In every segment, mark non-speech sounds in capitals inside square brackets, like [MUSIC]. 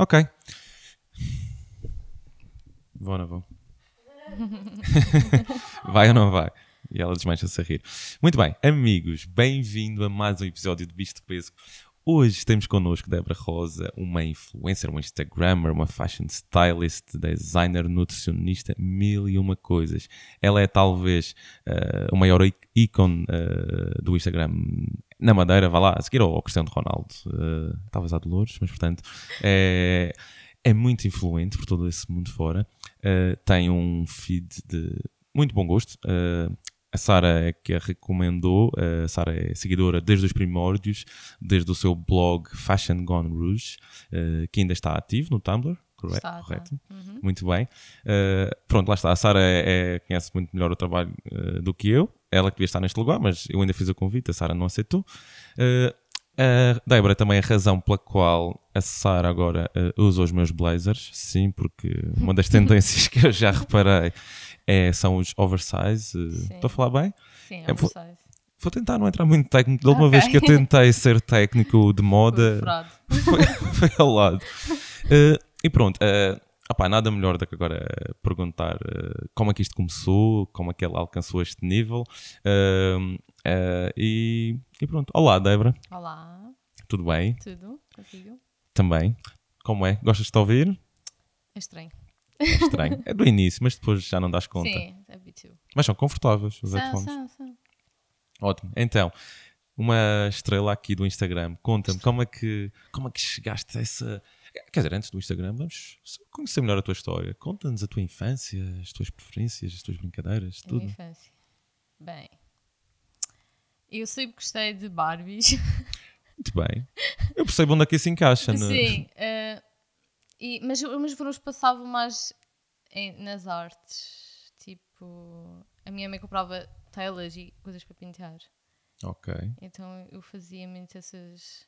Ok. Vou ou não vou? [LAUGHS] vai ou não vai? E ela desmancha-se a rir. Muito bem, amigos, bem-vindo a mais um episódio de Bicho de Peso. Hoje temos connosco Débora Rosa, uma influencer, uma Instagrammer, uma fashion stylist, designer, nutricionista, mil e uma coisas. Ela é talvez uh, o maior ícone uh, do Instagram na Madeira, vá lá, a seguir ao Cristiano Ronaldo, uh, talvez a Dolores, mas portanto é, é muito influente por todo esse mundo fora. tem um feed de muito bom gosto. Uh, a Sara é que a recomendou. A Sara é seguidora desde os primórdios, desde o seu blog Fashion Gone Rouge, uh, que ainda está ativo no Tumblr. Correto? Está, correto. Uhum. Muito bem. Uh, pronto, lá está. A Sara é, é, conhece muito melhor o trabalho uh, do que eu. Ela que devia estar neste lugar, mas eu ainda fiz o convite, a Sara não aceitou. a Débora também é a razão pela qual a Sara agora usa os meus blazers. Sim, porque uma das [LAUGHS] tendências que eu já reparei é, são os oversize. Eh, estou a falar bem? Sim, é, oversize. Vou, vou, tentar não entrar muito técnico. Da última okay. vez que eu tentei [LAUGHS] ser técnico de moda, foi, [LAUGHS] foi ao lado. Uh, e pronto, uh, opá, nada melhor do que agora perguntar uh, como é que isto começou, como é que ela alcançou este nível. Uh, e, e, pronto. Olá, Débora. Olá. Tudo bem? Tudo, contigo? Também. Como é? Gostas de te ouvir? É estranho. É estranho. é do início, mas depois já não das conta. Sim, habituo. Mas são confortáveis os headphones. São, são. Ótimo. Então, uma estrela aqui do Instagram. Conta-me como é que como é que chegaste a essa. Quer dizer, antes do Instagram, vamos conhecer melhor a tua história. Conta-nos a tua infância, as tuas preferências, as tuas brincadeiras, tudo. A minha infância. Bem, eu sempre gostei de Barbies. Muito bem. Eu percebo onde é que isso encaixa. Sim. Uh, e, mas os meus verões passavam mais em, nas artes. Tipo, a minha mãe comprava telas e coisas para pintar. Ok. Então eu fazia muito essas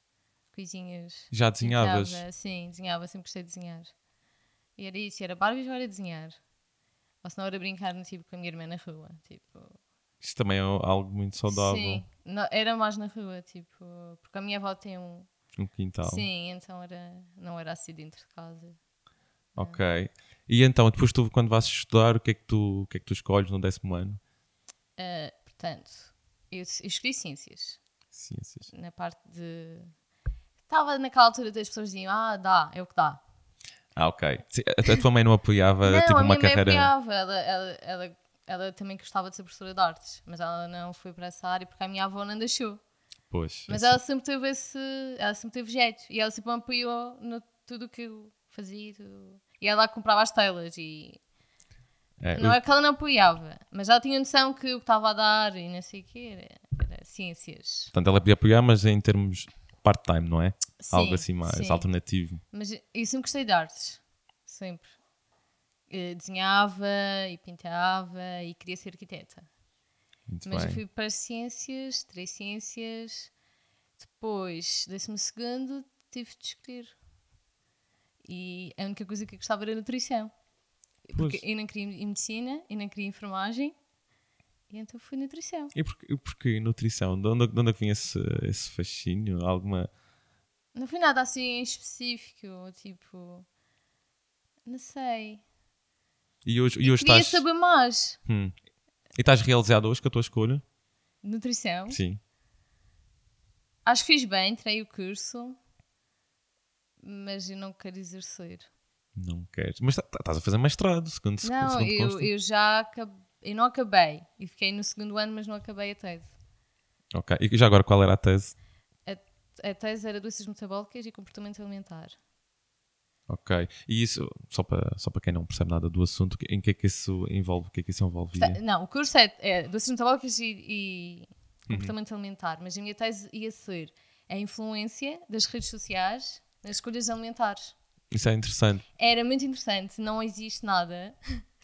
coisinhas. Já desenhavas? Pintava, sim, desenhava, sempre gostei de desenhar. E era isso, era Barbie ou era desenhar. Ou se não era brincar tipo, com a minha irmã na rua. Tipo... Isso também é algo muito saudável. Sim, não, era mais na rua, tipo, porque a minha avó tem um, um quintal. Sim, então era, não era assim dentro de casa. Ok. E então, depois tu, quando vais estudar, o que é que tu, o que é que tu escolhes no décimo ano? Uh, portanto, eu, eu escolhi ciências. Ciências. Na parte de. Estava naquela altura das pessoas diziam, ah, dá, é o que dá. Ah, ok. A tua mãe não apoiava não, tipo a uma minha carreira. Mãe apoiava, ela, ela, ela, ela também gostava de ser professora de artes, mas ela não foi para essa área porque a minha avó não deixou. Pois, Mas ela sempre teve esse. Ela sempre teve jeito. E ela sempre me apoiou no tudo o que eu fazia. Tudo. E ela comprava as telas e. É, não eu... é que ela não apoiava, mas ela tinha noção que o que estava a dar e não sei o que era, era ciências. Portanto, ela podia apoiar, mas em termos part-time, não é? Sim, Algo assim mais sim. alternativo. Mas eu sempre gostei de artes. Sempre. Eu desenhava e pintava e queria ser arquiteta. Muito Mas bem. eu fui para ciências, três ciências. Depois, décimo segundo, tive de escolher. E a única coisa que eu gostava era nutrição. Porque pois. eu não queria medicina, eu não queria enfermagem. E então fui nutrição. E porquê, porquê nutrição? De onde, de onde é que vinha esse, esse fascínio? Alguma... Não foi nada assim em específico, tipo... Não sei. E hoje, e hoje queria estás... saber mais. Hum. E estás realizado hoje com a tua escolha? Nutrição? Sim. Acho que fiz bem, tirei o curso, mas eu não quero exercer. Não queres? Mas tá, tá, estás a fazer mestrado, segundo se Não, segundo eu, eu já acabei, eu não acabei. E fiquei no segundo ano, mas não acabei a tese. Ok. E já agora qual era a tese? A, a tese era doenças metabólicas e comportamento alimentar. Ok. E isso, só para, só para quem não percebe nada do assunto, em que é que isso envolve? O que é que isso envolvia? Não, o curso é, é doenças metabólicas e, e comportamento uhum. alimentar, mas a minha tese ia ser a influência das redes sociais nas escolhas alimentares. Isso é interessante. Era muito interessante, não existe nada.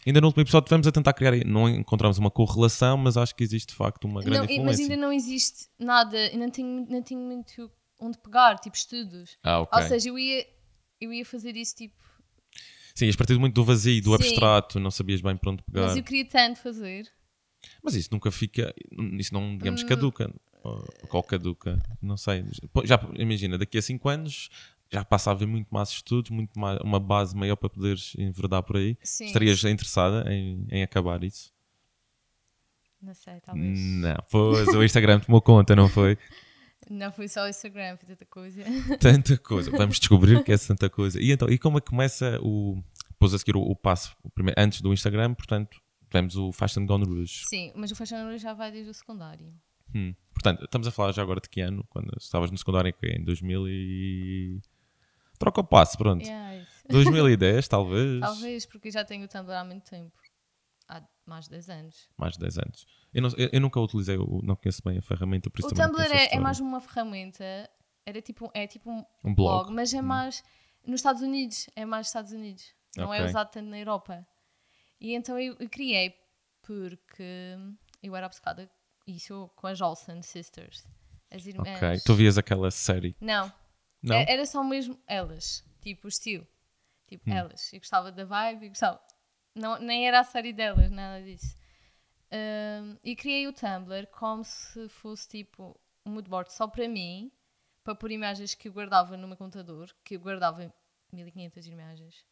Ainda no último episódio estivemos a tentar criar, não encontramos uma correlação, mas acho que existe de facto uma grande não, influência. Mas ainda não existe nada, ainda não tenho, não tenho muito onde pegar, tipo estudos. Ah, ok. Ou seja, eu ia eu ia fazer isso tipo. Sim, ias partir muito do vazio, do Sim. abstrato, não sabias bem para onde pegar. Mas eu queria tanto fazer. Mas isso nunca fica. Isso não, digamos, hum. caduca. Ou, ou caduca, não sei. Já imagina, daqui a 5 anos já passa a haver muito mais estudos, muito mais, uma base maior para poderes enverdar por aí. Sim. Estarias interessada em, em acabar isso? Não sei, talvez. Não, pois o Instagram tomou conta, não foi? [LAUGHS] Não foi só o Instagram, foi tanta coisa. [LAUGHS] Tanta coisa. Vamos descobrir que é tanta coisa. E então, e como é que começa o. Depois a seguir o, o passo, o primeiro, antes do Instagram, portanto, tivemos o Fashion Gone Rouge. Sim, mas o Fashion Rouge já vai desde o secundário. Hum. Portanto, estamos a falar já agora de que ano? Quando estavas no secundário, em 2000 e... Troca o passo, pronto. Yeah, isso. 2010, [LAUGHS] talvez. Talvez, porque já tenho o Tumblr há muito tempo. Há mais de 10 anos. Mais de 10 anos. Eu, não- eu- eu nunca utilizei, o- não conheço bem a ferramenta, por isso O Tumblr é, é mais uma ferramenta, era tipo, é tipo um Um blog, blog. mas é mais nos Estados Unidos, é mais Estados Unidos, não é Ok. usado tanto na Europa. E então eu, eu criei porque eu era obcecada isso com as Olsen Sisters, as irmãs. Ok. Tu vias aquela série? Não, Não? é- era só mesmo elas, tipo o estilo, tipo Hum. elas. Eu gostava da vibe, eu gostava. Não, nem era a série delas, nada disso. Ahm, e criei o Tumblr como se fosse tipo um moodboard só para mim, para pôr imagens que eu guardava no meu computador, que eu guardava 1500 imagens.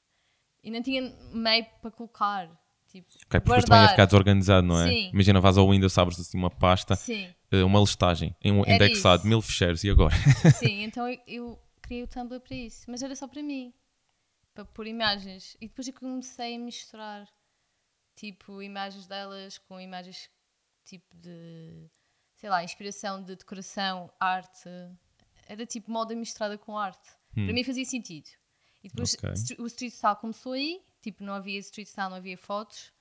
E não tinha meio para colocar. Tipo, Ok, porque depois também ia guardar. ficar desorganizado, não é? Sim. Imagina, vais ao Windows, abres assim uma pasta, Sim, uma listagem, em um indexado, isso. mil ficheiros, e agora? [LAUGHS] sim. [LAUGHS] Então eu, eu criei o Tumblr para isso. Mas era só para mim. Para pôr imagens. E depois eu comecei a misturar. Tipo, imagens delas com imagens tipo de... Sei lá, inspiração de decoração, arte. Era tipo moda misturada com arte. Para mim fazia sentido. E depois Ok. str- o street style começou aí. Tipo, não havia street style, não havia fotos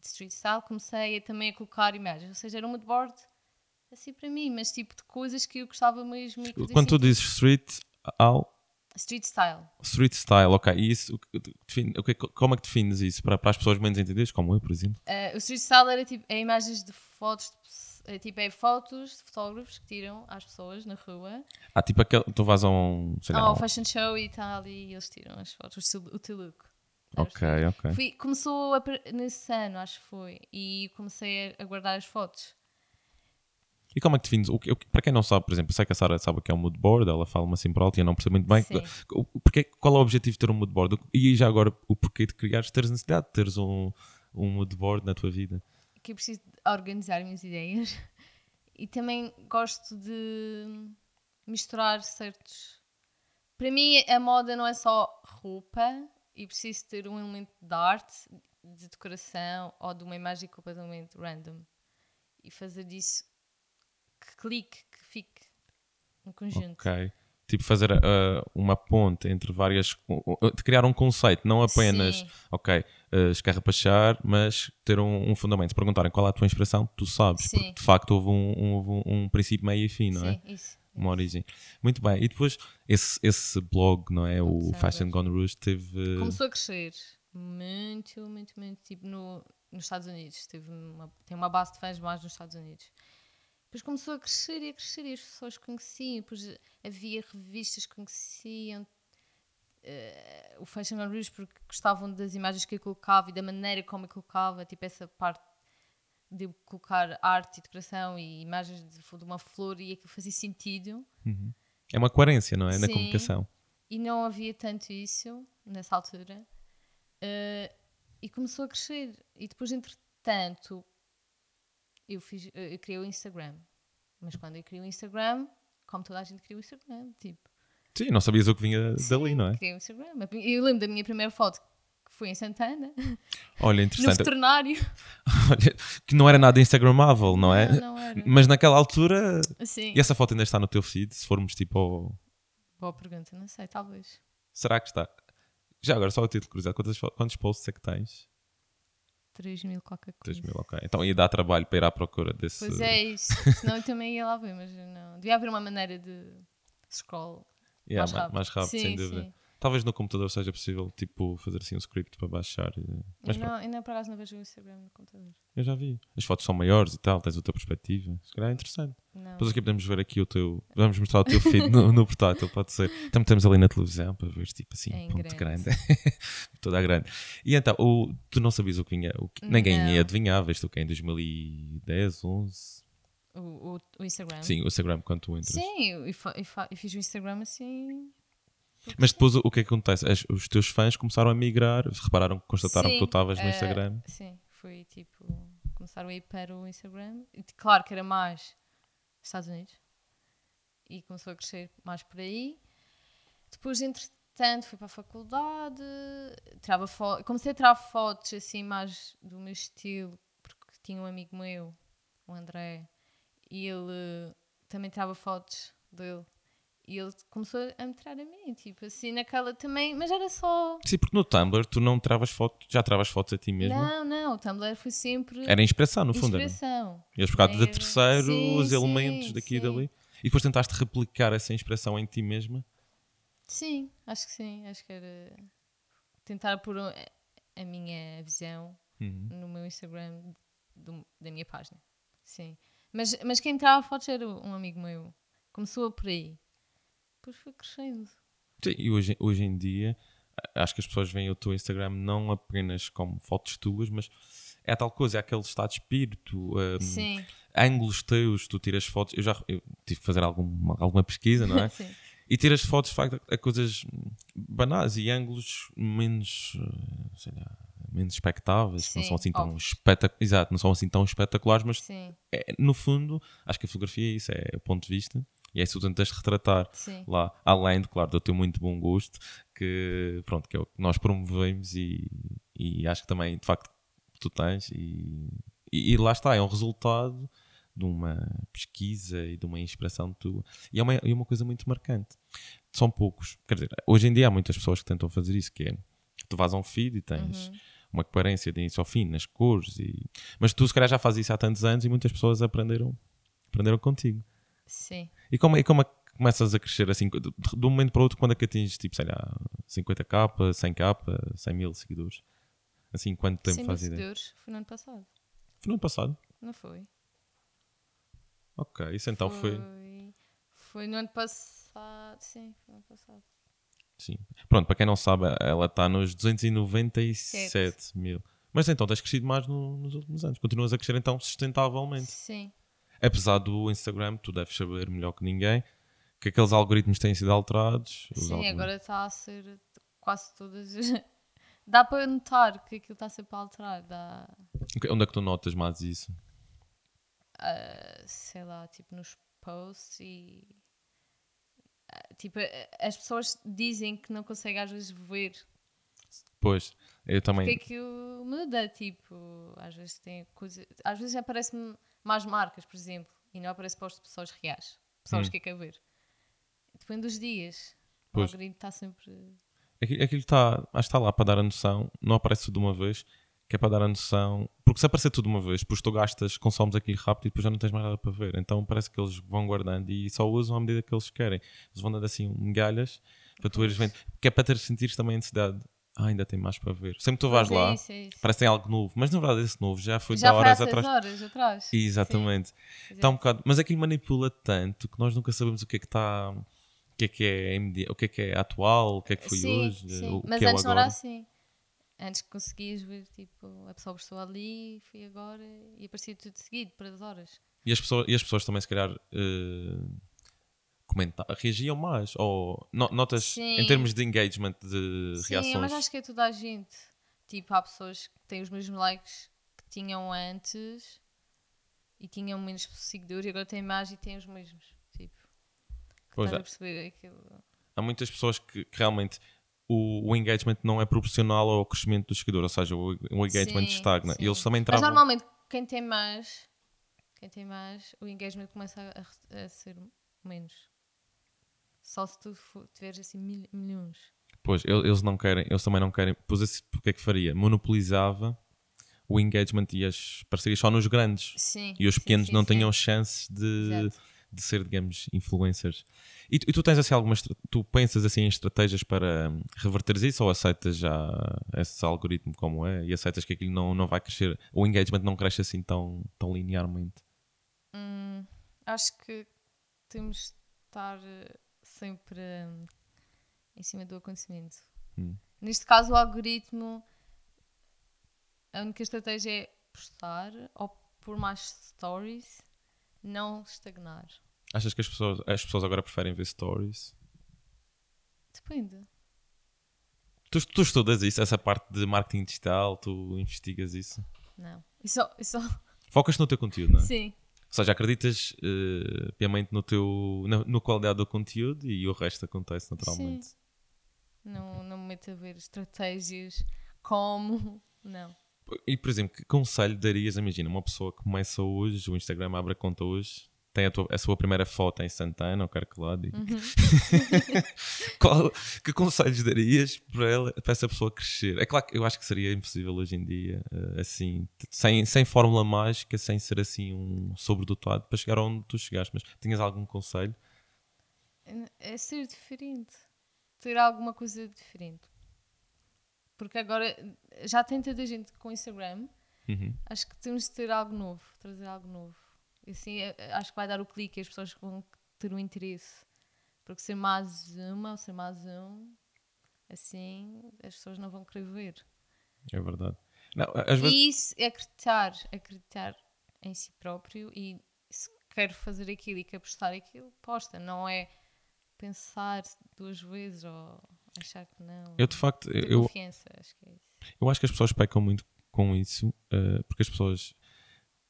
de street style. Comecei a, também a colocar imagens. Ou seja, era um moodboard assim para mim, mas tipo de coisas que eu gostava mesmo. Quando tu sentido. dizes street, ao Street style. street style, ok, e isso, como é que defines isso para, para as pessoas menos entendidas, como eu, por exemplo? Uh, o street style era tipo é imagens de fotos, de é, tipo é fotos de fotógrafos que tiram às pessoas na rua. Ah, tipo aquele, tu vais a um, sei lá, Ao um- fashion show e tal, e eles tiram as fotos, o teu look. ok, ok. Fui- começou a nesse ano, acho que foi, e comecei a, a guardar as fotos. E como é que defines? O que, o que- para quem não sabe, por exemplo, sei que a Sara sabe o que é um moodboard, ela fala-me assim por alto e eu não percebo muito bem. Sim. O- Porque, qual é o objetivo de ter um moodboard? E já agora, o porquê de criares, teres necessidade de teres um, um moodboard na tua vida? Que eu preciso organizar minhas ideias. [LAUGHS] E também gosto de misturar certos. Para mim, a moda não é só roupa e preciso ter um elemento de arte, de decoração ou de uma imagem completamente random. E fazer disso clique, que fique no conjunto. Ok. Tipo, fazer ah, uma ponte entre várias. de criar um conceito, não apenas, Sim. ok, ah, escarrapachar, mas ter um, um fundamento. Se perguntarem qual é a tua inspiração, tu sabes. Sim. Porque de facto houve um, um- houve um, um princípio, meio e fim, não é? Sim, isso. Uma origem. Muito bem. E depois, esse, esse blog, não é? O Observas. Fashion Gone Rouge teve. Começou a crescer muito, muito, muito. Tipo no, nos Estados Unidos. Teve uma, tem uma base de fãs mais nos Estados Unidos. Depois começou a crescer e a crescer e as pessoas conheciam. Depois havia revistas que conheciam eh, o Fashion on Rouge porque gostavam das imagens que eu colocava e da maneira como eu colocava. Tipo essa parte de eu colocar arte e decoração e imagens de, de uma flor e aquilo fazia sentido. É uma coerência, não é? Na Sim. comunicação. E não havia tanto isso nessa altura. Eh, e começou a crescer. E depois, entretanto, eu, fiz, eh, eu criei o Instagram. Mas quando eu criei o Instagram, como toda a gente criou o Instagram, tipo, Sim, não sabias o que vinha dali, não é? criei o Instagram. Eu lembro da minha primeira foto que foi em Santana, Olha, [LAUGHS] no interessante. veterinário. [LAUGHS] Olha, que não era nada Instagramável, não é? Não, não era. Mas naquela altura. Sim. E essa foto ainda está no teu feed? Se formos tipo ao. Boa pergunta, não sei, talvez. Será que está? Já agora, só a título de curiosidade, quantos, quantos posts é que tens? 3 mil qualquer coisa. 3 mil, ok. Então ia dar trabalho para ir à procura desse. Pois é isso. [LAUGHS] Senão eu também ia lá ver, mas não. Devia haver uma maneira de scroll Yeah, mais ma- rápido. mais rápido, Sim, sem dúvida. sim. Talvez no computador seja possível, tipo, fazer assim um script para baixar. e- Mas não, eu não, por acaso não vejo o Instagram no computador. eu já vi. As fotos são maiores e tal, tens outra perspectiva. Se calhar é interessante. Não. Depois aqui podemos ver aqui o teu. Vamos mostrar o teu feed no, no portátil, pode ser. Também temos ali na televisão para ver, tipo assim, É ponto grande. grande. [LAUGHS] Toda a grande. E então, o, tu não sabias o que vinha. O que, ninguém Não. ia adivinhar, viste o que é em 2010, 11. O, o, o Instagram? Sim, o Instagram quando tu entras. Sim, eu fiz o Instagram assim. Mas depois o que é que acontece? As- os teus fãs começaram a migrar, repararam, constataram que tu Sim, estavas no eh, Instagram. Sim, foi tipo. Começaram a ir para o Instagram. E, claro que era mais Estados Unidos. E começou a crescer mais por aí. Depois, entretanto, fui para a faculdade. Tirava fo- comecei a tirar fotos assim mais do meu estilo. Porque tinha um amigo meu, o André. E ele também tirava fotos dele. E ele começou a me tirar a mim, tipo assim, naquela também, mas era só. Sim, porque no Tumblr tu não travas fotos, já travas fotos a ti mesmo. Não, não, o Tumblr foi sempre Era inspiração, no fundo. Era. inspiração. Ias buscar de Era- terceiro Sim, os sim, elementos daqui e sim. dali. E depois tentaste replicar essa inspiração em ti mesma. Sim, acho que sim. Acho que era tentar pôr a minha visão Uhum. no meu Instagram do- da minha página. Sim. Mas, mas quem tirava fotos era um amigo meu. Começou por aí. Depois foi crescendo. Sim, e hoje, hoje em dia acho que as pessoas veem o teu Instagram não apenas como fotos tuas, mas é tal coisa, é aquele estado de espírito, um, Sim. ângulos teus, tu tiras fotos. Eu já eu tive que fazer alguma, alguma pesquisa, não é? [LAUGHS] sim. E tiras fotos de facto a coisas banais e ângulos menos, eh, sei lá, menos expectáveis, que não são assim tão espetaculares, exato, não são assim tão espetaculares, mas é, no fundo, acho que a fotografia é isso, é o ponto de vista. E é isso que tu tentas retratar Sim. lá, além, de, claro, do teu muito bom gosto, que, pronto, que é o que nós promovemos e, e acho que também, de facto, tu tens. E, e, e lá está, é um resultado de uma pesquisa e de uma inspiração tua. E é uma, e uma coisa muito marcante. São poucos. Quer dizer, hoje em dia há muitas pessoas que tentam fazer isso, que é, tu vais a um feed e tens Uhum. uma coerência de início ao fim, nas cores. E... Mas tu, se calhar, já fazes isso há tantos anos e muitas pessoas aprenderam, aprenderam contigo. Sim. E como, e como é que começas a crescer assim, de, de um momento para o outro, quando é que atinges, tipo, sei lá, 50k, 100k, 100 mil seguidores? Assim, quanto tempo 100 mil faz ideia? seguidores foi no ano passado. Foi no ano passado? Não foi? Ok, isso então foi... Foi no ano passado. Sim, foi no ano passado. Sim. Pronto, para quem não sabe, ela está nos 297 mil. Mas então tens crescido mais no- nos últimos anos. Continuas a crescer então sustentavelmente. Sim. Apesar do Instagram, tu deves saber melhor que ninguém que aqueles algoritmos têm sido alterados. os Sim, algoritmos- agora está a ser quase todas. as- [LAUGHS] Dá para notar que aquilo está sempre a alterar. Dá, Onde é que tu notas mais isso? ah, sei lá, tipo nos posts e. ah, Tipo, as pessoas dizem que não conseguem às vezes ver Pois, eu também. porque aquilo muda, tipo, às vezes tem coisa. Às vezes aparecem mais marcas, por exemplo, e não aparece posts de pessoas reais, pessoas Hum. que quer ver. Depende dos dias. O Pois. algoritmo está sempre. Aquilo aquilo está, acho que está lá para dar a noção, não aparece tudo de uma vez, que é para dar a noção. Porque se aparecer tudo de uma vez, depois tu gastas, consomes aquilo rápido e depois já não tens mais nada para ver. Então parece que eles vão guardando e só usam à medida que eles querem. Eles vão dando assim migalhas para tu ires vendo. Que é para ter sentir também a necessidade. Ah, ainda tem mais para ver. Sempre que tu vais é lá, é isso. parece que tem algo novo. Mas na verdade esse novo já foi Já há horas atrás. horas atrás. Exatamente. Sim. Está um bocado, mas aquilo manipula tanto que nós nunca sabemos o que é que está, o que é que é MD, o que é que é atual, o que é que foi sim, hoje, sim. o Mas que é antes não agora. era assim. Antes conseguias ver, tipo, a pessoa gostou ali, fui agora, e aparecia tudo seguido, para as horas. E as pessoas, e as pessoas também se calhar eh, comentar, reagiam mais ou no- notas em Sim. termos de engagement de Sim, reações. mas acho que é toda a gente. Tipo, há pessoas que têm os mesmos likes que tinham antes e tinham menos seguidores e agora têm mais e têm os mesmos. Tipo, Pois é. a perceber aquilo. Há muitas pessoas que, que realmente o, o engagement não é proporcional ao crescimento do seguidor, ou seja, o, o engagement Sim, estagna. sim. E eles também Mas travam. normalmente quem tem mais, quem tem mais, o engagement começa a- a ser menos. Só se tu tiveres assim mil- milhões. Pois, el- eles não querem, eles também não querem. Pois esse, o que é que faria? Monopolizava o engagement e as parcerias só nos grandes. Sim. E os pequenos sim, não sim. tinham chance de, Exato. de ser, digamos, influencers. E tu, e tu tens assim algumas. Tu pensas assim em estratégias para hum, reverteres isso ou aceitas já esse algoritmo como é e aceitas que aquilo não, não vai crescer? O engagement não cresce assim tão, tão linearmente. Hum, acho que temos de estar eh, sempre hum, em cima do acontecimento. Hum. Neste caso, o algoritmo, a única estratégia é postar ou por mais stories, não estagnar. Achas que as pessoas, as pessoas agora preferem ver stories? Depende. Tu, tu estudas isso, essa parte de marketing digital, tu investigas isso? Não. Isso, isso... Focas no teu conteúdo, não é? Sim. Ou seja, acreditas uh, piamente no teu, na, no qualidade do conteúdo e o resto acontece naturalmente. Sim. Não, não me meto a ver estratégias, como, [LAUGHS] não. E, por exemplo, que conselho darias? Imagina, uma pessoa que começa hoje, o Instagram abre a conta hoje, tem a, tua, a sua primeira foto em Santana, ou quero que lá diga. Uhum. [LAUGHS] Qual, que conselhos darias para, ela, para essa pessoa crescer? É claro que eu acho que seria impossível hoje em dia, eh, assim, sem, sem fórmula mágica, sem ser assim um sobredotado para chegar onde tu chegaste. Mas tinhas algum conselho? É ser diferente. Ter alguma coisa diferente. Porque agora já tem tanta gente com Instagram. Uhum. Acho que temos de ter algo novo, trazer algo novo. E assim é, é, acho que vai dar o clique e as pessoas vão ter o um interesse. Porque ser mais uma ou ser mais um, assim as pessoas não vão querer ver. É verdade. Não, às vezes... E isso é acreditar, acreditar em si próprio e se quer fazer aquilo e quer postar aquilo, posta. Não é pensar duas vezes ou achar que não. Eu de facto. eu, confiança, acho que é isso. Eu acho que as pessoas pecam muito com isso, uh, porque as pessoas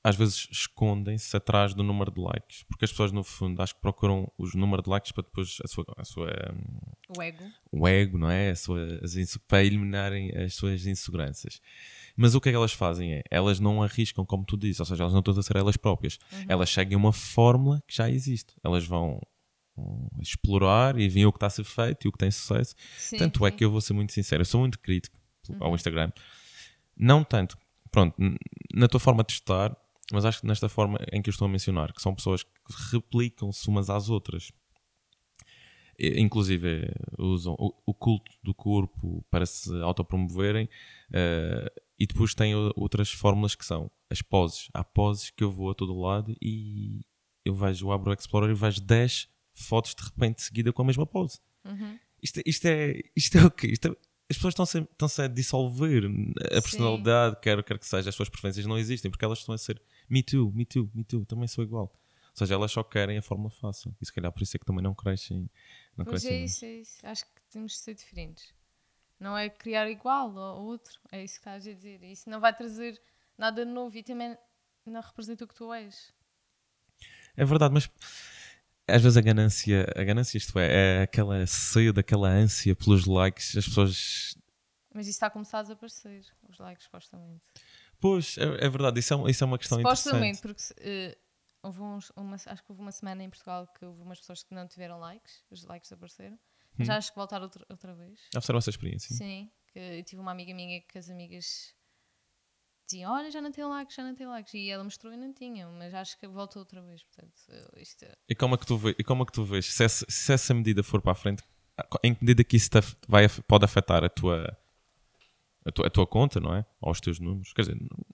às vezes escondem-se atrás do número de likes, porque as pessoas no fundo acho que procuram os números de likes para depois a sua, a sua o ego, o ego, não é? Sua, as, para eliminarem as suas inseguranças. Mas o que é que elas fazem é, elas não arriscam, como tu dizes, ou seja, elas não estão a ser elas próprias. Uhum. Elas seguem uma fórmula que já existe. Elas vão explorar e veem o que está a ser feito e o que tem sucesso. Sim, Tanto é sim. é que eu vou ser muito sincero, eu sou muito crítico uhum. ao Instagram. Não tanto, pronto, na tua forma de estar, mas acho que nesta forma em que eu estou a mencionar, que são pessoas que replicam-se umas às outras. Inclusive usam o, culto do corpo para se autopromoverem uh, e depois têm outras fórmulas que são as poses. Há poses que eu vou a todo lado e eu vejo, eu abro o Explorer e vejo 10 fotos de repente de seguida com a mesma pose. Uhum. Isto, isto, é, isto é o quê? Isto é, as pessoas estão-se estão a dissolver. A personalidade, quer, quer que seja, as suas preferências não existem porque elas estão a ser me too, me too, me too, também sou igual. Ou seja, elas só querem a fórmula fácil. E se calhar por isso é que também não crescem. Não pois crescem é isso, é isso. Acho que temos de ser diferentes. Não é criar igual ao outro. É isso que estás a dizer. Isso não vai trazer nada novo e também não representa o que tu és. É verdade, mas às vezes a ganância, a ganância isto é, é aquela seio daquela ânsia pelos likes, as pessoas. Mas isso está a começar a desaparecer, os likes, supostamente. Pois, é, é verdade, isso é, isso é uma questão Supostamente, interessante. porque uh, houve uns, uma, acho que houve uma semana em Portugal que houve umas pessoas que não tiveram likes, os likes desapareceram, mas hum. já acho que voltaram outra, outra vez. Já fizeram essa experiência? Sim, que eu tive uma amiga minha que as amigas diziam, olha, já não tem likes, já não tem likes, e ela mostrou e não tinha, mas acho que voltou outra vez, portanto, isto... É e como é que tu, vê, e como é que tu vês, se essa, se essa medida for para a frente, em que medida que isso vai, pode afetar a tua a tua, a tua conta, não é? Ou os teus números. Quer dizer, não,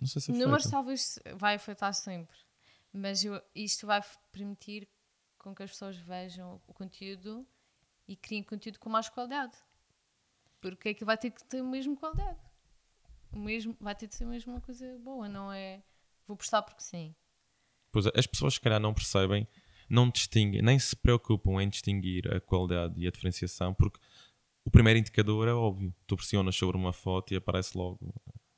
não sei se afeta. Números talvez vai afetar sempre, mas eu, isto vai permitir com que as pessoas vejam o conteúdo e criem conteúdo com mais qualidade. Porque aquilo vai ter que ter a mesma qualidade. O mesmo, vai ter de ser mesmo uma coisa boa, não é vou postar porque sim. Pois as pessoas se calhar não percebem, não distinguem, nem se preocupam em distinguir a qualidade e a diferenciação, porque o primeiro indicador é óbvio. Tu pressionas sobre uma foto e aparece logo o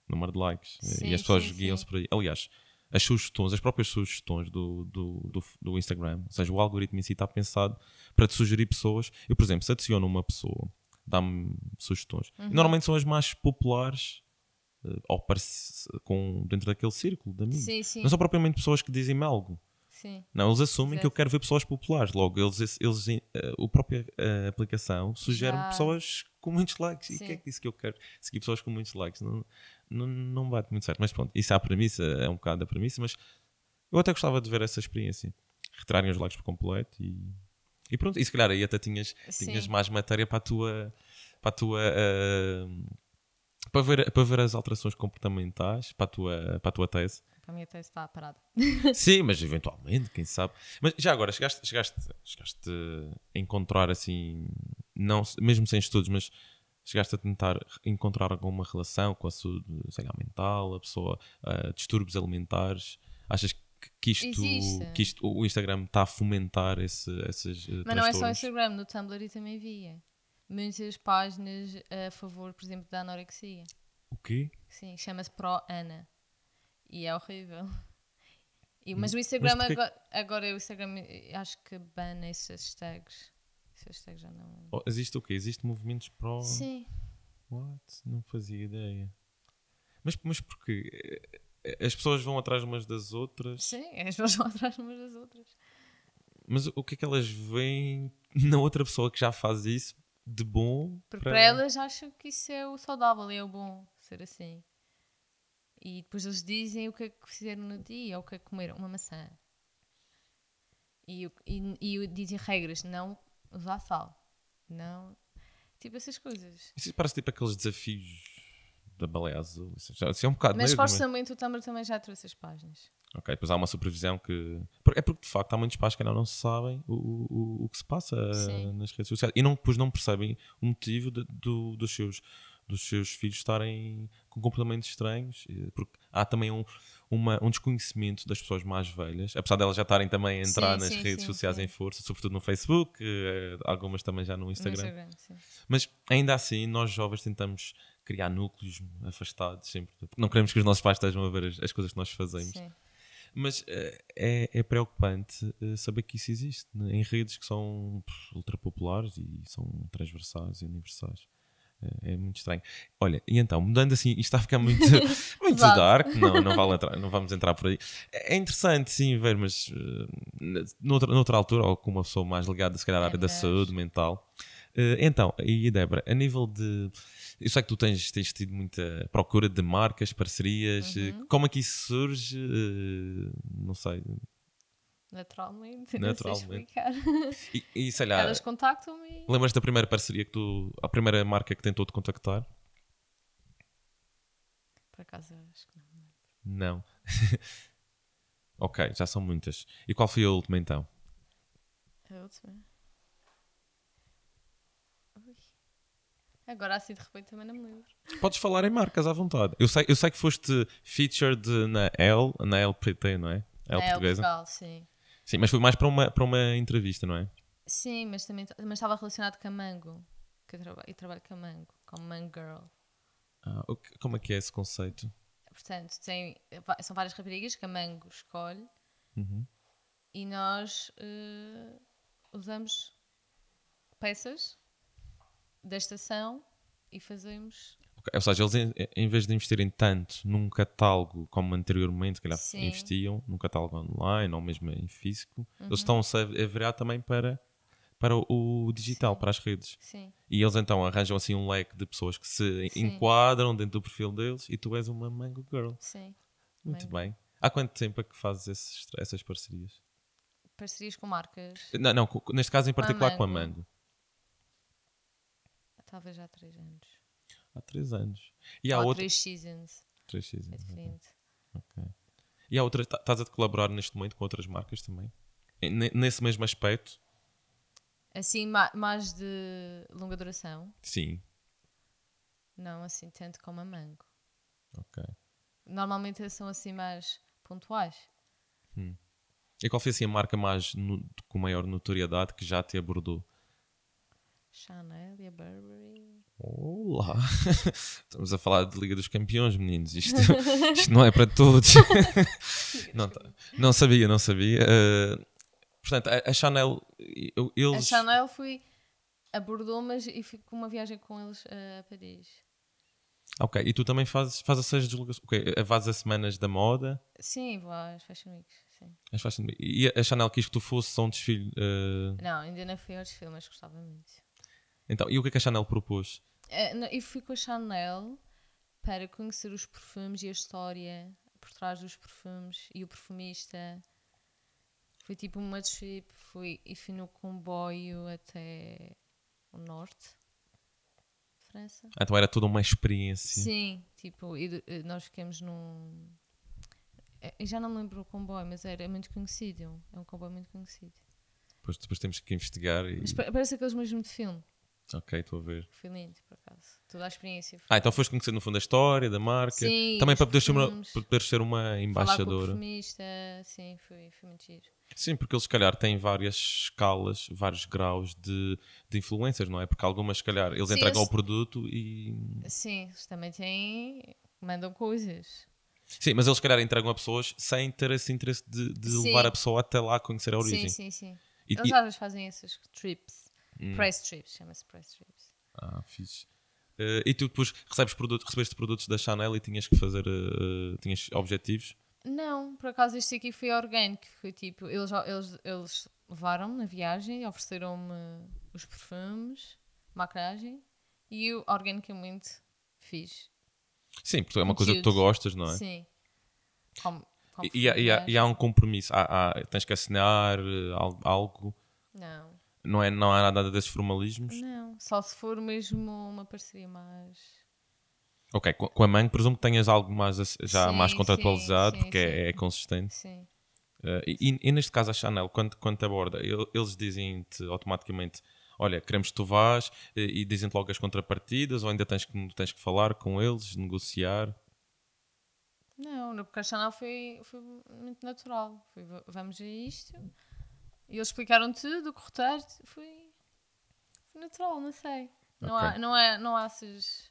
número de likes. Sim, e as pessoas guiam-se por aí. Aliás, as sugestões, as próprias sugestões do, do, do, do, Instagram, ou seja, o algoritmo em si está pensado para te sugerir pessoas. Eu, por exemplo, se adiciono uma pessoa, dá-me sugestões. Uhum. normalmente são as mais populares uh, ou com, dentro daquele círculo de amigos. Sim, sim. Não são propriamente pessoas que dizem-me algo. Sim. Não, eles assumem Exato. que eu quero ver pessoas populares. Logo, eles, eles, uh, a própria uh, aplicação sugere Já. pessoas com muitos likes. Sim. E o que é que disse que eu quero seguir pessoas com muitos likes? Não, não, não bate muito certo. Mas pronto, isso é a premissa, é um bocado a premissa, mas eu até gostava de ver essa experiência. Retirarem os likes por completo e, e pronto. E se calhar aí até tinhas, tinhas mais matéria para a tua. Para a tua uh, para ver, para ver as alterações comportamentais para a tua, para a tua tese a minha tese está parada. Sim, mas eventualmente, quem sabe. Mas já agora, chegaste, chegaste, chegaste a encontrar assim, não, mesmo sem estudos, mas chegaste a tentar encontrar alguma relação com a saúde sei lá, mental, a pessoa, uh, distúrbios alimentares? Achas que que isto, que isto o Instagram está a fomentar esse, esses Mas não é só o Instagram, no Tumblr também via. muitas páginas a favor, por exemplo, da anorexia. O quê? Sim, chama-se Pro Ana. E é horrível. E, mas o Instagram Hum, mas porquê- agora, agora o Instagram eh, acho que bana esses hashtags. Esses hashtags já não. Oh, existe o quê? Existe movimentos pró. Sim. What? Não fazia ideia. Mas, mas porquê? Eh, As pessoas vão atrás umas das outras, Sim, as pessoas vão [LAUGHS] atrás umas das outras. mas o que é que elas veem na outra pessoa que já faz isso de bom? Porque para elas acham que isso é o saudável e é o bom ser assim. E depois eles dizem o que é que fizeram no dia, ou o que é que comeram, uma maçã. E, e, e dizem regras, não usar sal. Não. Tipo essas coisas. Isso parece tipo aqueles desafios da baleia azul. Isso, já, isso é um bocado Mas supostamente o Tumblr também já trouxe as páginas. Ok, depois há uma supervisão que. É porque de facto há muitos pais que ainda não sabem o, o, o que se passa eh, Sim. nas redes sociais e não, depois não percebem o motivo de- do, dos, seus, dos seus filhos estarem com comportamentos estranhos, eh, porque há também um, uma- um desconhecimento das pessoas mais velhas, apesar delas já estarem também a entrar Sim, nas sim, redes sim, sociais em força, sobretudo no Facebook, eh, algumas também já no No Instagram. Mas ainda assim, nós jovens tentamos criar núcleos afastados sempre, não queremos que os nossos pais estejam a ver as, as coisas que nós fazemos. Mas eh, é, é preocupante saber que isso existe né, em redes que são pff, ultra populares e são transversais e universais. Eh, É muito estranho. Olha, e então, mudando assim, isto está a ficar muito, [LAUGHS] [LAUGHS] muito dark, não, não, vale entrar, não vamos entrar por aí. É é interessante, sim, ver, mas eh, noutra, noutra altura, ou com uma pessoa mais ligada, se calhar, à É área da melhor. saúde mental. Eh, então, e Débora, a nível de. Eu sei que tu tens, tens tido muita procura de marcas, parcerias. eh, Uhum. Como é que isso surge? Eh, não sei. Naturalmente. [LAUGHS] Naturalmente. E, e sei lá, Elas contactam-me. e- lembras da primeira parceria que tu. A primeira marca que tentou te contactar? Por acaso, acho que não. Não. [LAUGHS] ok, já são muitas. E qual foi a última então? A última. Ui. Agora assim de repente também não me lembro. Podes falar em marcas à vontade. Eu sei, eu sei que foste featured na L, na LPT, não é? L É, portuguesa. Portugal, sim. Sim, mas foi mais para uma, para uma entrevista, não é? Sim, mas também mas estava relacionado com a Mango. Que eu, traba eu trabalho com a Mango, como Mango Girl. Ah, que- como é que é esse conceito? Portanto, tem, são várias raparigas que a Mango escolhe Uhum. e nós eh, usamos peças da estação e fazemos. Ou seja, eles em, em vez de investirem tanto num catálogo como anteriormente, se calhar Sim. investiam num catálogo online ou mesmo em físico, Uhum. eles estão-se a a virar também para, para o, digital, Sim. para as redes. Sim, E eles então arranjam assim um leque de pessoas que se Sim. enquadram dentro do perfil deles e tu és uma Mango Girl. sim. Muito Mango. bem. Há quanto tempo é que fazes esses- essas parcerias? Parcerias com marcas. Não, não, neste caso em particular com a Mango. Talvez há três anos. Há três anos. E há Ou outra. três seasons. Três seasons, É diferente. Ok. E há outras. tá- Estás a colaborar neste momento com outras marcas também? Ne- Nesse mesmo aspecto? Assim, ma- mais de longa duração. Sim. Não assim tanto como a Mango. Ok. Normalmente são assim mais pontuais. E qual foi assim a marca mais no- com maior notoriedade que já te abordou? Chanel e a Burberry. Olá! [LAUGHS] Estamos a falar de Liga dos Campeões, meninos. Isto, [LAUGHS] isto não é para todos. [LAUGHS] não, tá- não sabia, não sabia. Eh, portanto, a, a Chanel, eu- A eles. Chanel fui. Abordou, mas e fui com uma viagem com eles a Paris. Ok, e tu também fazes, fazes essas deslocações. Ok, vais a semanas da moda. Sim, vou às Fashion Weeks. Sim. as fashion- E a Chanel quis que tu fosses a um desfile. eh, Não, ainda não fui aos filmes, mas gostava muito. Então, e o que é que a Chanel propôs? Eh, não, E fui com a Chanel para conhecer os perfumes e a história por trás dos perfumes e o perfumista. Foi tipo uma trip, fui e fui no comboio até o norte de França. Então era toda uma experiência. Sim, tipo, e eh, nós ficamos num. eh, Eu já não me lembro o comboio, mas era muito conhecido. É um comboio muito conhecido. Depois, depois temos que investigar e. Mas pa- parece aqueles mesmo de filme. Ok, estou a ver. Foi lindo, por acaso. toda a experiência. Ah, então foste conhecer no fundo a história da marca. Sim, Também para poderes ser, uma, para poderes ser uma Falar embaixadora. perfumista, sim, foi, foi muito giro. Sim, porque eles se calhar têm várias escalas, vários graus de, de influências, não é? Porque algumas, se calhar, eles Sim, entregam eles- o produto e. Sim, eles também têm. mandam coisas. Sim, mas eles se calhar entregam a pessoas sem ter esse interesse de, de levar a pessoa até lá a conhecer a origem. Sim, sim, sim. E- Eles e- às vezes fazem essas trips. Hum. Press trips, chama-se press trips. Ah, fixe. Eh, e tu depois recebes produto, recebeste produtos da Chanel e tinhas que fazer. eh, tinhas objetivos? Não, por acaso este aqui foi orgânico. Foi tipo, eles, eles, eles levaram-me na viagem, ofereceram-me os perfumes, maquilhagem e eu organicamente fiz. Sim, porque é uma coisa que tu gostas, não é? Sim. Como, como E, e há- e há, e há um compromisso. Há- tens que assinar eh, al- algo. Não, Não, é, não há nada desses formalismos. não. Só se for mesmo uma parceria mais. Ok, com, a mãe, presumo que tenhas algo mais, já Sim, mais contratualizado, sim, porque sim, é, é consistente. Sim. Eh, e, e neste caso, a Chanel, quando, quando te aborda, el- eles dizem-te automaticamente: Olha, queremos que tu vás, eh, e dizem-te logo as contrapartidas, ou ainda tens que, tens que falar com eles, negociar. Não, porque a Chanel foi, foi muito natural. Foi, "Va- vamos a isto. E eles explicaram tudo, o roteiro. Foi, foi natural, não sei. Não, Ok. há, não, é, não há essas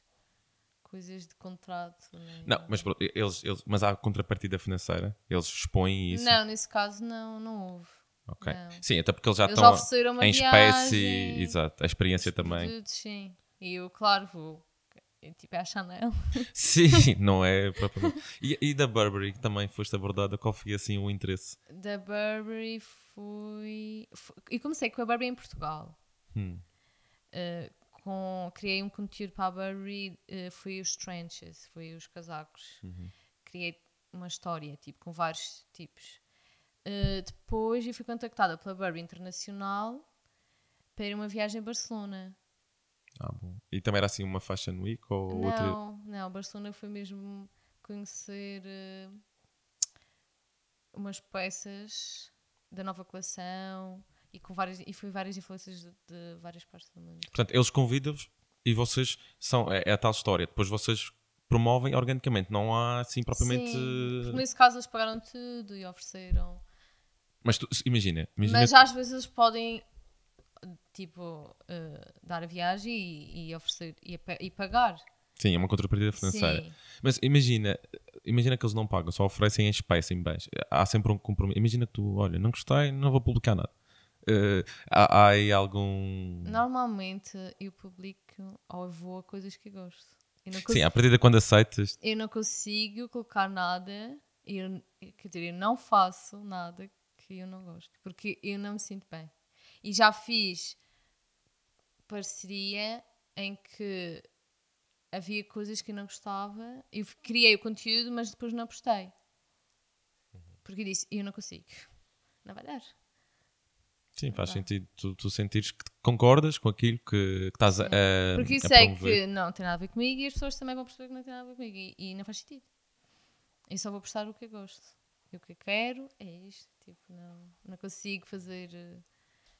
coisas de contrato. nem- Não, mas, pronto, eles, eles, mas há contrapartida financeira, eles expõem isso. Não, nesse caso não, não houve. Ok. não. Sim, até porque eles já Eles estão em espécie, viagem, exato, a experiência também. produtos, sim. E eu, claro, vou. Tipo, é a Chanel. [LAUGHS] Sim, não é propriamente. E, e da Burberry, que também foste abordada, qual foi assim o interesse? Da Burberry foi. Foi- E comecei com a Burberry em Portugal. Hum. Uh, com, criei um conteúdo para a Burberry, uh, foi os trenches, foi os casacos. Uhum. Criei uma história, tipo, com vários tipos. Uh, depois eu fui contactada pela Burberry Internacional para uma viagem a Barcelona. Ah, bom. E também era assim uma Fashion Week ou outra? Não, não, Barcelona foi mesmo conhecer uh, umas peças da nova coleção e, com várias, e foi várias influências de, de várias partes do mundo. Portanto, eles convidam-vos e vocês são. É, é a tal história. Depois vocês promovem organicamente, não há assim propriamente. Sim, nesse caso eles pagaram tudo e ofereceram. Mas tu- imagina, imagina Mas às vezes eles podem tipo eh, dar a viagem e, e oferecer e, e pagar. Sim, é uma contrapartida financeira. Sim. Mas imagina, imagina que eles não pagam, só oferecem em espécie, em bens. Há sempre um compromisso. Imagina que tu, olha, não gostei, não vou publicar nada. Eh, há, há aí algum. Normalmente eu publico ou vou a coisas que gosto. Não, Sim, consigo, a partir de quando aceitas. eu não consigo colocar nada, eu, quer dizer, eu não faço nada que eu não gosto, porque eu não me sinto bem. E já fiz parceria em que havia coisas que eu não gostava, eu criei o conteúdo, mas depois não postei. Porque eu disse, eu não consigo. Não vai dar. Sim, faz sentido tu, tu sentires que concordas com aquilo que, que estás a, a, Porque eu sei que não tem nada a ver comigo e as pessoas também vão perceber que não tem nada a ver comigo. E, e não faz sentido. Eu só vou postar o que eu gosto. E o que eu quero é isto. Tipo, não, não consigo fazer. eh,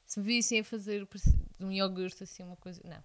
Se me vissem a fazer um iogurte assim, uma coisa. Não.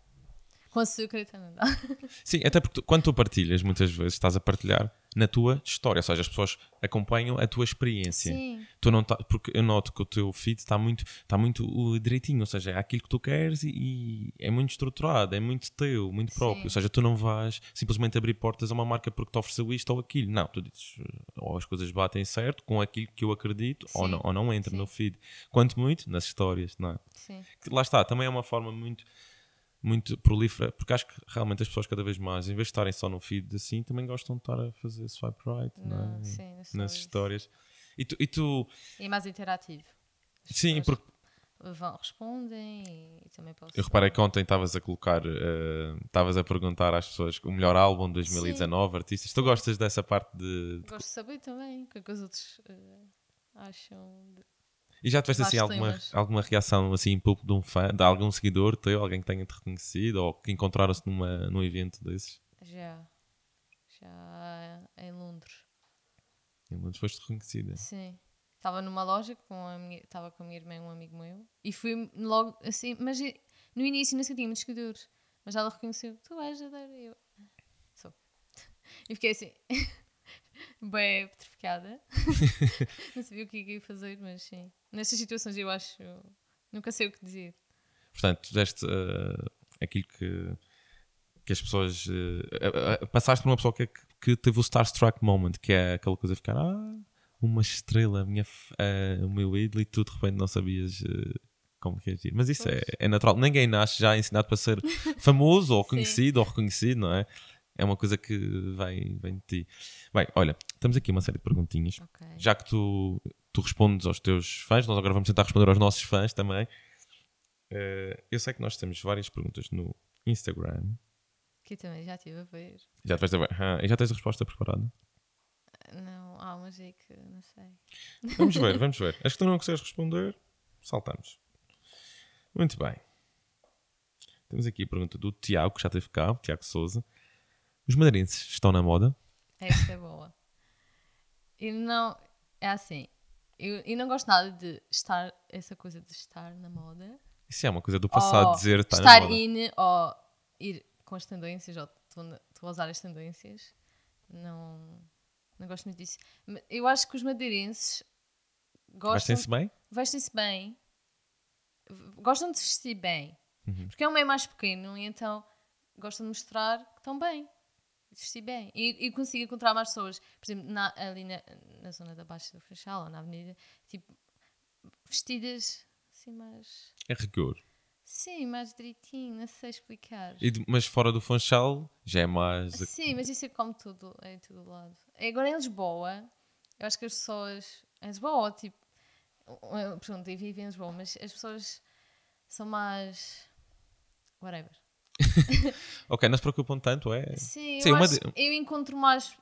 Com açúcar não dá. [LAUGHS] Sim, até porque tu- quando tu partilhas, muitas vezes estás a partilhar na tua história, ou seja, as pessoas acompanham a tua experiência. Sim. Tu não tá, porque eu noto que o teu feed está muito, está muito uh, direitinho, ou seja, é aquilo que tu queres e, e é muito estruturado, é muito teu, muito próprio. Sim. Ou seja, tu não vais simplesmente abrir portas a uma marca porque te ofereceu isto ou aquilo. Não, tu dizes, uh, ou as coisas batem certo com aquilo que eu acredito, ou não, ou não entra no feed. Quanto muito nas histórias, não é? Sim. Lá está, também é uma forma muito muito prolífera, porque acho que realmente as pessoas cada vez mais, em vez de estarem só no feed assim, também gostam de estar a fazer swipe right Não, é? sim, nas stories. histórias. E tu, e tu E é mais interativo. As sim, porque Vão, respondem e, também posso. eu reparei que ontem estavas a colocar, eh, estavas a perguntar às pessoas o melhor álbum de 2019, artistas. Tu gostas dessa parte de. de- Gosto de saber também o que é que os outros eh, acham. de- E já tiveste assim alguma, alguma reação assim em público de um fã, de algum seguidor teu, alguém que tenha te reconhecido ou que encontraram-se numa, num evento desses? Já. Já em Londres. E onde foste reconhecida. Sim. Estava numa loja com a minha, estava com a minha irmã e um amigo meu e fui logo assim, mas no início não sentia muitos seguidores, Mas ela reconheceu, tu és a. E eu, sou. [LAUGHS] E fiquei assim, [LAUGHS] bem petrificada. [LAUGHS] não sabia o que ia fazer, mas sim. Nestas situações eu acho, nunca sei o que dizer. Portanto, deste uh, aquilo que, que as pessoas. Uh, uh, passaste por uma pessoa que, que teve o Starstruck Moment, que é aquela coisa de ficar. Ah, uma estrela, minha, o meu ídolo, e tu de repente não sabias como que é agir. Mas isso é, é, natural. Ninguém nasce já ensinado para ser famoso ou [LAUGHS] conhecido ou reconhecido, não é? É uma coisa que vem, vem de ti. Bem, olha, temos aqui uma série de perguntinhas. Okay. Já que tu, tu respondes aos teus fãs, nós agora vamos tentar responder aos nossos fãs também. Uh, eu sei que nós temos várias perguntas no Instagram. Que também já estive a ver. Já, tiveste a ver. Ah, e já tens a resposta preparada? Não, há umas aí que não sei. Vamos ver, [LAUGHS] vamos ver. Acho que tu não consegues responder, saltamos. Muito bem. Temos aqui a pergunta do Tiago, que já teve cá, o Tiago Souza. Os madeirenses estão na moda? Esta é boa. E não. É assim. Eu, eu não gosto nada de estar. Essa coisa de estar na moda. Isso é uma coisa do passado dizer estar, estar na moda. in ou ir com as tendências ou tu a usar as tendências. Não. Não gosto muito disso. Eu acho que os madeirenses gostam. Vestem-se bem? Vestem-se bem. Gostam de vestir bem. Uhum. Porque é um meio mais pequeno e então gostam de mostrar que estão bem vestir bem. E, e consigo encontrar mais pessoas, por exemplo, na, ali na, na zona da Baixa do Funchal ou na Avenida, tipo, vestidas assim mais. É rigor. Sim, mais direitinho, não sei explicar. E, mas fora do Funchal já é mais. Sim, mas isso é como tudo, é em todo lado. Agora em Lisboa, eu acho que as pessoas. Em Lisboa, tipo. Pronto, eu vivo em Lisboa, mas as pessoas são mais. whatever ok, não se preocupam tanto, é? Sim, Sim eu, acho, eu encontro mais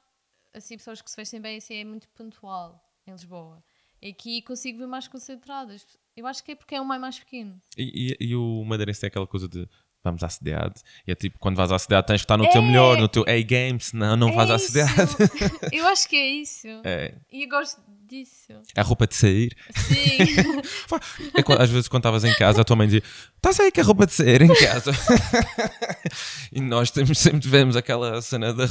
assim, pessoas que se vestem bem assim, é muito pontual em Lisboa. Aqui consigo ver mais concentradas. Eu acho que é porque é um meio mais pequeno. E, e, e o madeirense é aquela coisa de vamos à cidade. E é tipo, quando vais à cidade tens que estar no é. teu melhor, no teu A-game, senão não é vais à cidade. [LAUGHS] eu acho que é isso. [LAUGHS] É. E eu gosto disso. É a roupa de sair. Sim. [LAUGHS] é, às vezes quando estavas em casa, a tua mãe dizia, estás aí com a roupa de sair em casa. [LAUGHS] e nós temos, sempre tivemos aquela cena da...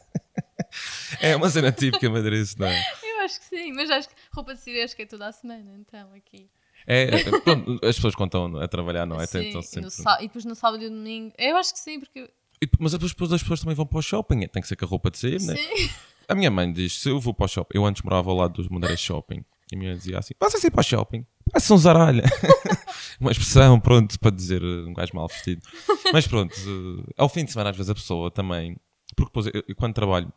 [LAUGHS] é uma cena típica madeirense, não é? Eu acho que sim, mas acho que roupa de sair acho que é toda a semana, então, aqui. É, é, pronto, as pessoas quando estão a trabalhar, não é? Sim, Tentam sempre... e depois no sábado e no domingo. Eu acho que sim, porque. E, mas depois, depois as pessoas também vão para o shopping, tem que ser com a roupa de sair, né? Sim. A minha mãe diz: se eu vou para o shopping, eu antes morava ao lado dos Madeiras Shopping, e a minha mãe dizia assim: vas assim para o shopping? Parece um zaralha. [LAUGHS] Uma expressão, pronto, para dizer uh, um gajo mal vestido. Mas pronto, uh, ao fim de semana, às vezes a pessoa também. Porque depois, eu, eu quando trabalho,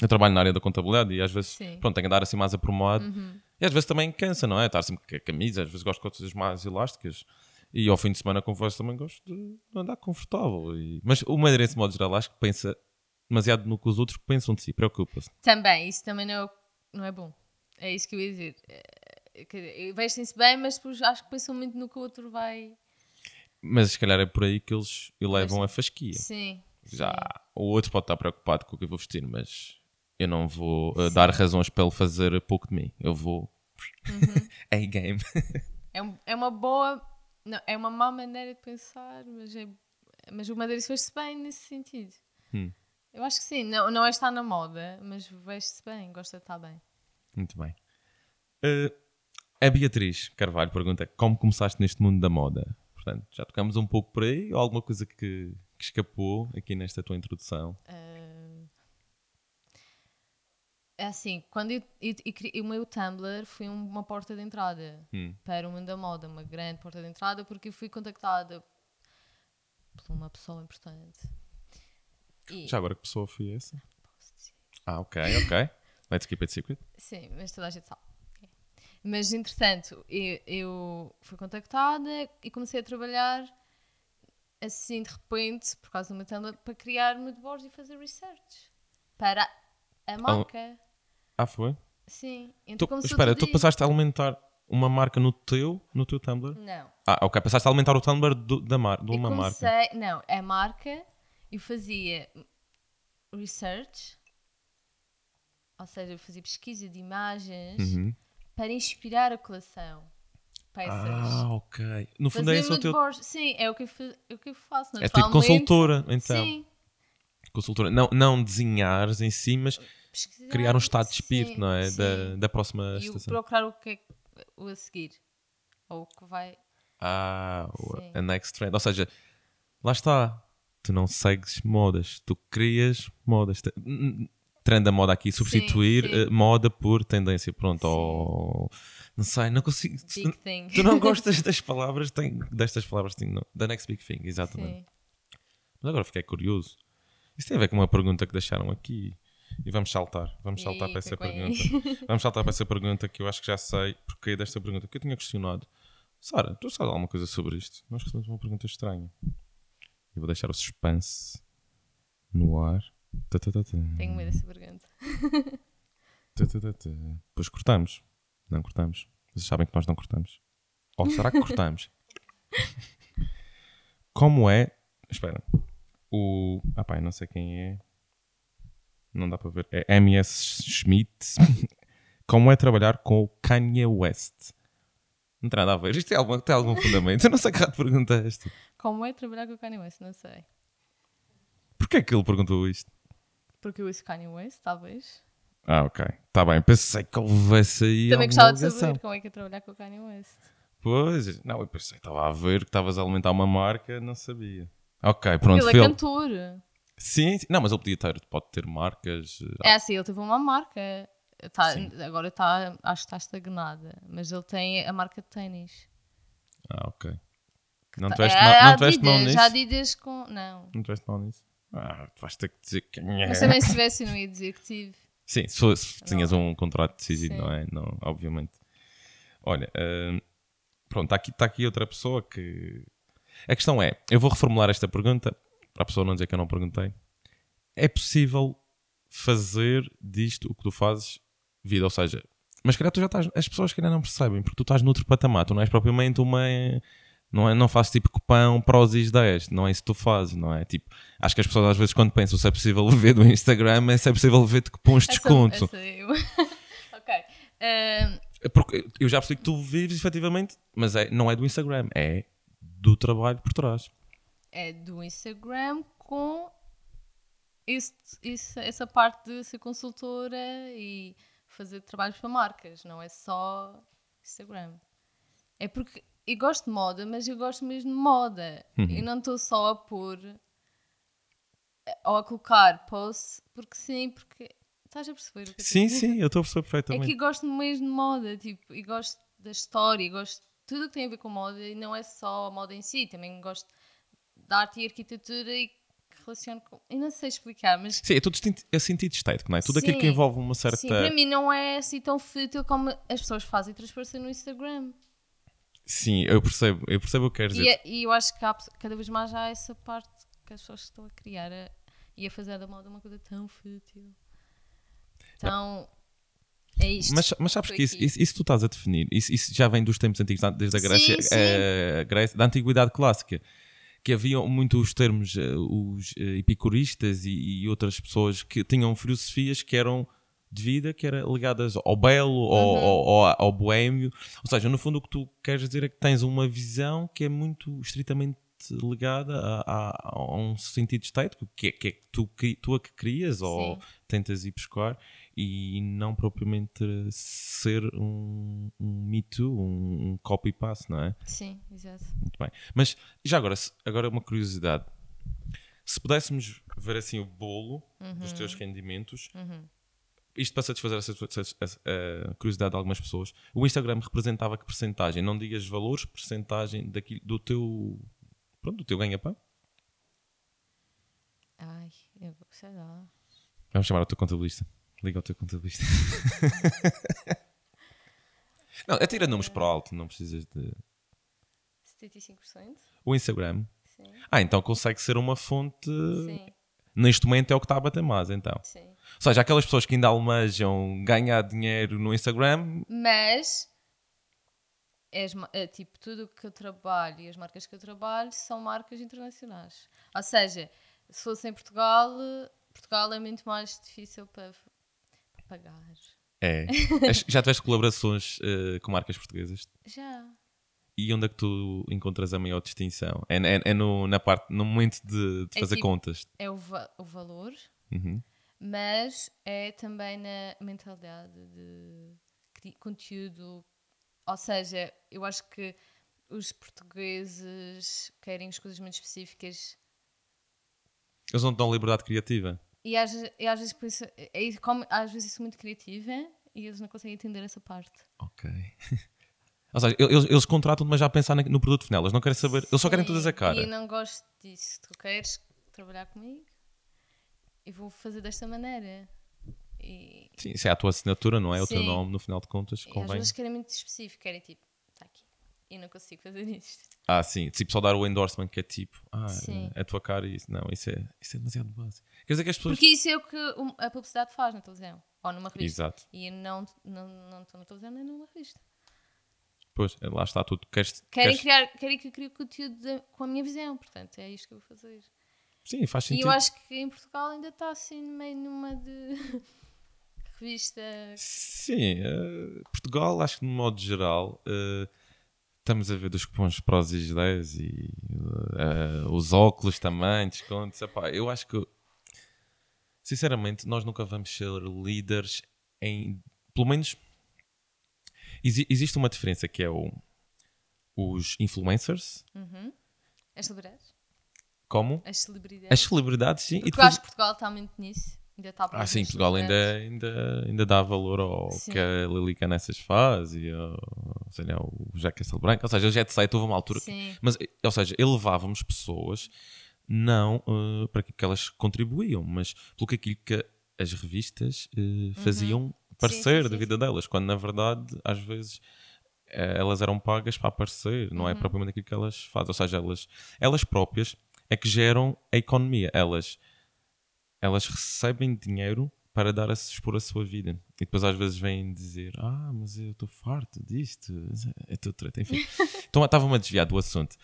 eu trabalho na área da contabilidade e às vezes, Sim. pronto, tenho que andar assim mais aprumado. Uhum. E às vezes também cansa, não é? Estar sempre com a camisa, às vezes gosto de coisas mais elásticas. E ao fim de semana, confesso, também gosto de andar confortável. E... Mas o madeirense, de modo geral, acho que pensa demasiado no que os outros pensam de si, preocupa-se. Também, isso também não é, não é bom. É isso que eu ia dizer. É, vestem-se bem, mas depois acho que pensam muito no que o outro vai. Mas se calhar é por aí que eles elevam a fasquia. Sim. Já, sim. o outro pode estar preocupado com o que eu vou vestir, mas eu não vou uh, dar razões para ele fazer pouco de mim. Eu vou. Uhum. A-game. [LAUGHS] é, é uma boa. Não, é uma má maneira de pensar, mas, é, mas o Madeira fez-se bem nesse sentido. Hum. Eu acho que sim. Não, não é estar na moda, mas veste-se bem, gosta de estar bem. Muito bem. Uh, a Beatriz Carvalho pergunta: Como começaste neste mundo da moda? Portanto, já tocamos um pouco por aí ou alguma coisa que, que escapou aqui nesta tua introdução? Uh é assim, quando eu, eu, eu, o meu Tumblr foi uma porta de entrada hum. para o mundo da moda, uma grande porta de entrada, porque eu fui contactada por uma pessoa importante. E... Já agora que pessoa foi essa? Ah, ok, ok. Let's keep it secret. Sim, mas toda a gente sabe. Mas entretanto, eu, eu fui contactada e comecei a trabalhar assim de repente, por causa do meu Tumblr, para criar moodboards e fazer research para a marca. Ah, foi? Sim. Então, tu, espera, tu passaste a alimentar uma marca no teu, no teu Tumblr? Não. Ah, ok. Passaste a alimentar o Tumblr do, da mar, de uma comecei, marca. Não, a marca eu fazia research, ou seja, eu fazia pesquisa de imagens uhum. para inspirar a coleção. peças. Ah, ok. No fundo é esse o teu. Sim, é o que eu, é o que eu faço. É tipo consultora, então. Sim. Consultora. Não, não desenhares em si, mas Pesquisar, criar um estado de espírito, sim, não é? sim. Da, da próxima E estação. procurar o que é o a seguir. Ou o que vai. Ah, Sim. a next trend. Ou seja, lá está. Tu não segues modas, tu crias modas. Trend da moda aqui, substituir sim. eh, moda por tendência. Pronto, Sim. ou. Não sei, não consigo. Big thing. Tu não [LAUGHS] gostas das palavras, tem, destas palavras, tem, não. Da next big thing, exatamente. Sim. Mas agora fiquei curioso. Isso tem a ver com uma pergunta que deixaram aqui. E vamos saltar. Vamos saltar Ih, para essa pergunta. [LAUGHS] Vamos saltar para essa pergunta que eu acho que já sei porque desta pergunta que eu tinha questionado. Sara, tu sabes alguma coisa sobre isto? Nós recebemos uma pergunta estranha. Eu vou deixar o suspense no ar. Tá, tá, tá. Tenho medo dessa tá. Depois cortamos. Não cortamos. Vocês sabem que nós não cortamos. Ou será que cortamos? [LAUGHS] Como é. Espera. O. Ah, pá, não sei quem é. Não dá para ver. É MS Schmidt. [LAUGHS] Como é trabalhar com o Kanye West? Não tem nada a ver. Isto tem algum, tem algum fundamento. Eu não sei que rato pergunta é esta. Como é trabalhar com o Kanye West? Não sei. Porquê é que ele perguntou isto? Porque eu ouço Kanye West, talvez. Ah, ok. Está bem. Pensei que houvesse aí. Também gostava de saber como é que é trabalhar com o Kanye West. Pois, não, eu pensei, estava a ver que estavas a alimentar uma marca, não sabia. Ok, pronto, ele é Phil. cantor. Sim, sim, não, mas ele podia ter, pode ter marcas. É assim, ele teve uma marca. Tá- Sim. agora está, acho que está estagnada. Mas ele tem a marca de ténis. Ah, ok. Não tiveste é mal, não tiveste mal nisso? a Adidas com. Não. Não tiveste mal nisso? Ah, tu vais ter que dizer quem é. Mas também se tivesse, não ia dizer que tive. Sim, se, fosse, se tinhas Não. um contrato decidido, Sim. não é? Não, obviamente. Olha, hum, pronto, está aqui, tá aqui outra pessoa que. A questão é: eu vou reformular esta pergunta para a pessoa não dizer que eu não perguntei. É possível fazer disto o que tu fazes vida? Ou seja, mas calhar tu já estás. As pessoas que ainda não percebem, porque tu estás noutro patamar, tu não és propriamente uma. Não, é, não fazes tipo cupão Prozis 10, não é isso que tu fazes, não é? Tipo, acho que as pessoas às vezes quando pensam se é possível [LAUGHS] viver do Instagram, é se é possível viver de cupons de Essa- desconto. essa eu. [LAUGHS] ok. É Porque eu já percebi que tu vives efetivamente, mas é, não é do Instagram, é do trabalho por trás. é do Instagram com esse, esse- essa parte de ser consultora e fazer trabalhos para marcas, não é só Instagram. É porque eu gosto de moda, mas eu gosto mesmo de moda. Uhum. E não estou só a pôr ou a colocar posts porque sim, porque estás a perceber o que eu Sim, dizer? sim, eu estou a perceber É perfeitamente. que eu gosto mesmo de moda, tipo, e gosto da história, e gosto de tudo o que tem a ver com moda, e não é só a moda em si, também gosto da arte e arquitetura e que relaciono com. Eu não sei explicar, mas Sim, é tudo é sentido estético, não é? Tudo aquilo que Sim. envolve uma certa. sim, para mim não é assim tão fútil como as pessoas fazem transparecer no Instagram. Sim, eu percebo, eu percebo o que queres E, dizer. é- e eu acho que há, cada vez mais há essa parte que as pessoas estão a criar a- e a fazer da moda uma coisa tão fútil. Então, é isto. Mas, mas sabes que isso, isso, isso tu estás a definir, isso, isso já vem dos tempos antigos, desde a Grécia, Sim, sim. eh, Grécia- da antiguidade clássica, que havia muito os termos, eh, os eh, epicuristas e, e outras pessoas que tinham filosofias que eram de vida, que eram ligadas ao belo, Uhum. ao, ao, ao boémio. Ou seja, no fundo o que tu queres dizer é que tens uma visão que é muito estritamente ligada a, a- a um sentido estético, que é, que é que tu, que tu a que crias ou Sim. tentas ir buscar e não propriamente ser um, um Me Too, um, um copy-paste, não é? Sim, exato. Muito bem. Mas já agora, agora uma curiosidade. Se pudéssemos ver assim o bolo dos teus rendimentos, Uhum. Isto para satisfazer essa, essa- a curiosidade de algumas pessoas, o Instagram representava que percentagem? Não digas valores, percentagem daquilo, do teu pronto, do teu ganha-pão? Ai, eu sei lá. Vamos chamar o teu contabilista. Liga ao teu contabilista. [LAUGHS] não, atira números para o alto, não precisas de. 75%? O Instagram. Sim. Ah, então consegue ser uma fonte. Sim, Neste momento é o que está a bater mais, então. sim. Ou seja, aquelas pessoas que ainda almejam ganhar dinheiro no Instagram. Mas, as ma- é, tipo, tudo o que eu trabalho e as marcas que eu trabalho são marcas internacionais. Ou seja, se fosse em Portugal, Portugal é muito mais difícil para, para pagar. É. [LAUGHS] Já tiveste colaborações eh, com marcas portuguesas? Já. E onde é que tu encontras a maior distinção? É, é, é no, na parte, no momento de, de É fazer tipo- contas. É o, va- o valor, Uhum. Mas é também na mentalidade de conteúdo. Ou seja, eu acho que os portugueses querem as coisas muito específicas Eles não dão liberdade criativa. e às, e às vezes por isso, é, como, às vezes sou muito criativa e eles não conseguem entender essa parte. Ok. [LAUGHS] Ou seja, eles, eles contratam-te, mas já a pensar no produto final. Eles não querem saber. Eles só querem todas a E cara. eu não gosto disso. Tu queres trabalhar comigo? Eu vou fazer desta maneira. E, Sim, isso é a tua assinatura, não é? O teu Sim. nome, no final de contas, e às convém. vezes querem muito específico, querem tipo, está aqui. E não consigo fazer isto. Ah, sim. Tipo, só dar o endorsement que é tipo, ah, Sim. é a tua cara e isso. Não, isso é, isso é demasiado básico. Quer dizer que as pessoas. Porque isso é o que a publicidade faz na televisão. Ou numa revista. Exato. E eu não estou não, não estou na televisão nem numa revista. Pois, lá está tudo. Queres, Querem, queres- criar, querem que eu crie conteúdo de- com a minha visão. Portanto, é isto que eu vou fazer. Sim, faz E sentido. eu acho que em Portugal ainda está assim meio numa de [LAUGHS] revista. Sim, eh, Portugal, acho que de modo geral, eh, estamos a ver dos cupons prós e 10 e eh, os óculos também, descontos. Epá, eu acho que, sinceramente, nós nunca vamos ser líderes em. Pelo menos. exi- existe uma diferença que é o, os influencers, Uhum. As celebridades? Como As celebridades. as celebridades, sim. Porque e eu depois- acho que Portugal está muito nisso. Ainda está Ah, sim, Portugal ainda, ainda, ainda dá valor ao Sim. que a Lili Canessas faz e ao, sei lá, o José Castelo Branco. Ou seja, o Jet Set houve uma altura. que- Sim. Mas, ou seja, elevávamos pessoas não eh, para aquilo que elas contribuíam, mas pelo que aquilo que as revistas eh, faziam parecer Uhum. sim, da sim, vida delas, quando na verdade, às vezes. eh, Elas eram pagas para aparecer, não é Uhum. propriamente aquilo que elas fazem. Ou seja, elas, elas próprias é que geram a economia. Elas elas recebem dinheiro para dar a expor a sua vida. E depois às vezes vêm dizer: Ah, mas eu estou farto disto. É tudo treta. Enfim. [LAUGHS] então estava-me a desviar do assunto.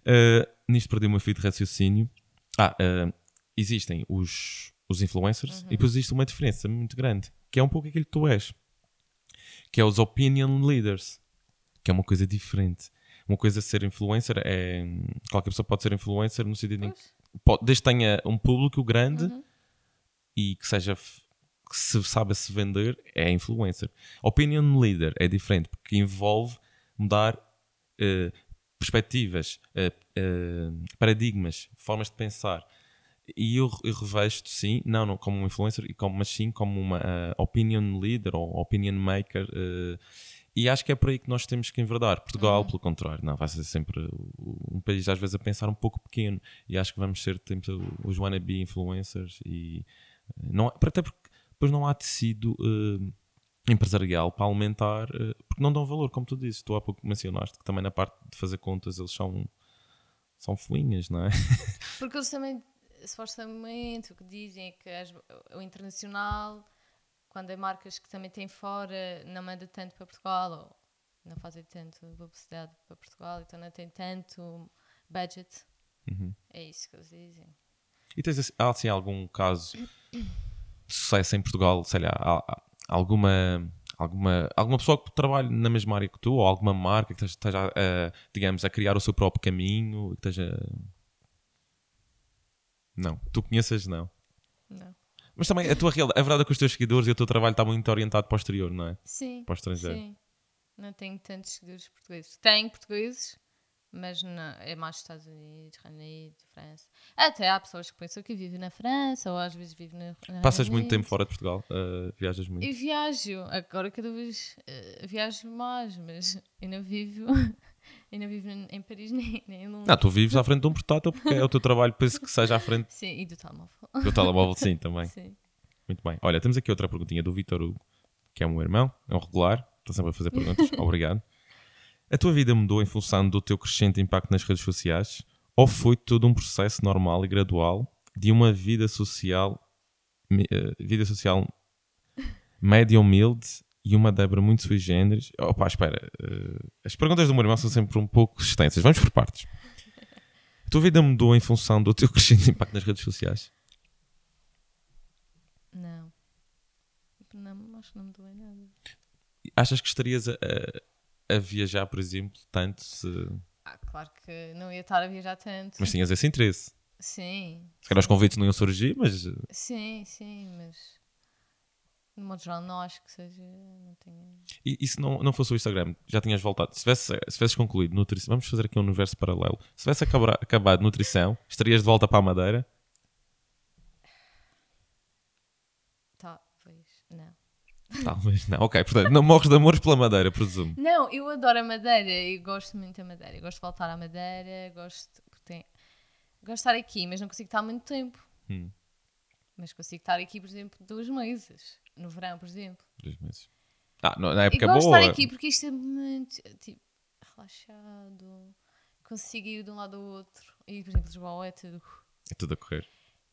Uh, nisto perdi o meu fio de raciocínio. Ah, uh, existem os, os influencers e depois existe uma diferença muito grande, que é um pouco aquilo que tu és, que é os opinion leaders, que é uma coisa diferente. Uma coisa ser influencer é. Qualquer pessoa pode ser influencer no sentido em que pode- desde que tenha um público grande Uhum. e que seja que se saiba se vender, é influencer. Opinion leader é diferente porque envolve mudar eh, perspectivas, eh, eh, paradigmas, formas de pensar. E eu, eu revejo sim, não, não como um influencer, mas sim como uma opinion leader ou opinion maker. Eh, e acho que é por aí que nós temos que enverdar. Portugal, pelo contrário, não, vai ser sempre um país às vezes a pensar um pouco pequeno. E acho que vamos ser tipo, os wannabe influencers. E não, até porque depois não há tecido eh, empresarial para aumentar, eh, porque não dão valor, como tu dizes. Tu há pouco mencionaste que também na parte de fazer contas eles são, são fuinhas, não é? Porque eles também, supostamente, o que dizem é que as- o internacional, quando é marcas que também têm fora, não manda tanto para Portugal, ou não fazem tanto publicidade para Portugal, então não tem tanto budget. Uhum. É isso que eles dizem. E tens assim- há assim algum caso de sucesso em Portugal, sei lá, alguma, alguma, alguma pessoa que trabalhe na mesma área que tu, ou alguma marca que esteja, a, digamos, a criar o seu próprio caminho, que esteja... Não, tu conheces não. Não. Mas também a tua realidade, a verdade é que os teus seguidores e o teu trabalho está muito orientado para o exterior, não é? Sim. Para o estrangeiro. Sim. Não tenho tantos seguidores portugueses. Tenho portugueses, mas não, é mais Estados Unidos, Reino Unido, França. Até há pessoas que pensam que vivem na França ou às vezes vivem na, na Passas Reino muito tempo fora de Portugal, uh, viajas muito. Eu viajo, agora cada vez eh, viajo mais, mas não vivo, não vivo em Paris [LAUGHS] nem, nem em Londres. Não, tu vives à frente de um portátil porque é o teu trabalho, penso que seja à frente [LAUGHS] Sim, e do telemóvel. do telemóvel, sim, também. [LAUGHS] Sim. Muito bem. Olha, temos aqui outra perguntinha do Vitor Hugo, que é um irmão, é um regular, está sempre a fazer perguntas. Obrigado. A tua vida mudou em função do teu crescente impacto nas redes sociais? Ou foi todo um processo normal e gradual de uma vida social, eh, vida social média humilde e uma Débora muito sui generis? Opa, espera. eh, as perguntas do meu irmão são sempre um pouco extensas. Vamos por partes. A tua vida mudou em função do teu [LAUGHS] crescente impacto nas redes sociais? Não. Não, acho que não me doeu nada. achas que estarias a, a- a viajar, por exemplo, tanto se. Ah, claro que não ia estar a viajar tanto. Mas tinhas esse interesse. Sim. Se calhar os convites não iam surgir, mas. eh, Sim, sim, mas. De modo geral, não acho que seja. Não tenho... E, e se não, não fosse o Instagram, já tinhas voltado. Se tivesse, se tivesses concluído nutrição, vamos fazer aqui um universo paralelo. Se tivesse acabado, acabado nutrição, estarias de volta para a Madeira. Talvez. Não. Talvez não. Ok, portanto, não morres de amores pela Madeira, presumo. Não, eu adoro a Madeira e gosto muito da Madeira. Eu gosto de voltar à Madeira, gosto. Tem... Gosto de estar aqui, mas não consigo estar muito tempo. Hum, Mas consigo estar aqui, por exemplo, dois meses. No verão, por exemplo. dois meses. Ah, não, na E época gosto de estar aqui porque isto é muito tipo, relaxado. Consigo ir de um lado ao outro. E, por exemplo, Lisboa é tudo. É tudo a correr.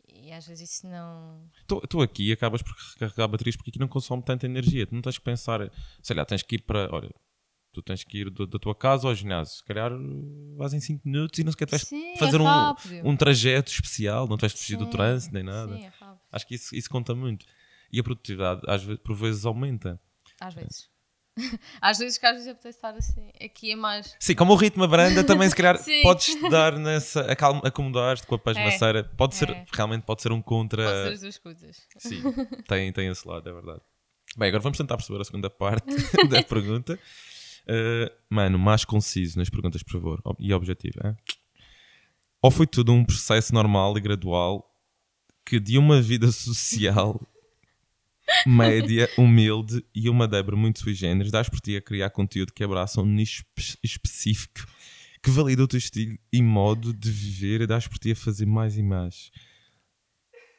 E às vezes isso não. Tu, tu aqui acabas por recarregar baterias porque aqui não consome tanta energia. Tu não tens que pensar, sei lá, tens que ir para. Olha, tu tens que ir do- da tua casa ao ginásio. Se calhar vais em 5 minutos e não sequer vais Sim, fazer é um, um trajeto especial, não tens de fugir do trânsito nem nada. Sim, é rápido. Acho que isso, isso conta muito. E a produtividade, às vezes, por vezes, aumenta. Às vezes. [LAUGHS] às vezes que às vezes apetece estar assim. Aqui é mais. Sim, como o ritmo abranda, também se calhar [LAUGHS] podes dar nessa. acomodar-te com a pasmaceira. Pode ser, É. realmente pode ser um contra. Pode ser as duas coisas. Sim, [LAUGHS] tem, tem esse lado, é verdade. Bem, agora vamos tentar perceber a segunda parte da pergunta. Uh, mano, mais conciso nas perguntas, por favor, e objetivo. é? Ou foi tudo um processo normal e gradual que de uma vida social média, humilde e uma Débora muito sui generis, dás por ti a criar conteúdo que abraça um nicho espe- específico que valida o teu estilo e modo de viver e dás por ti a fazer mais e mais.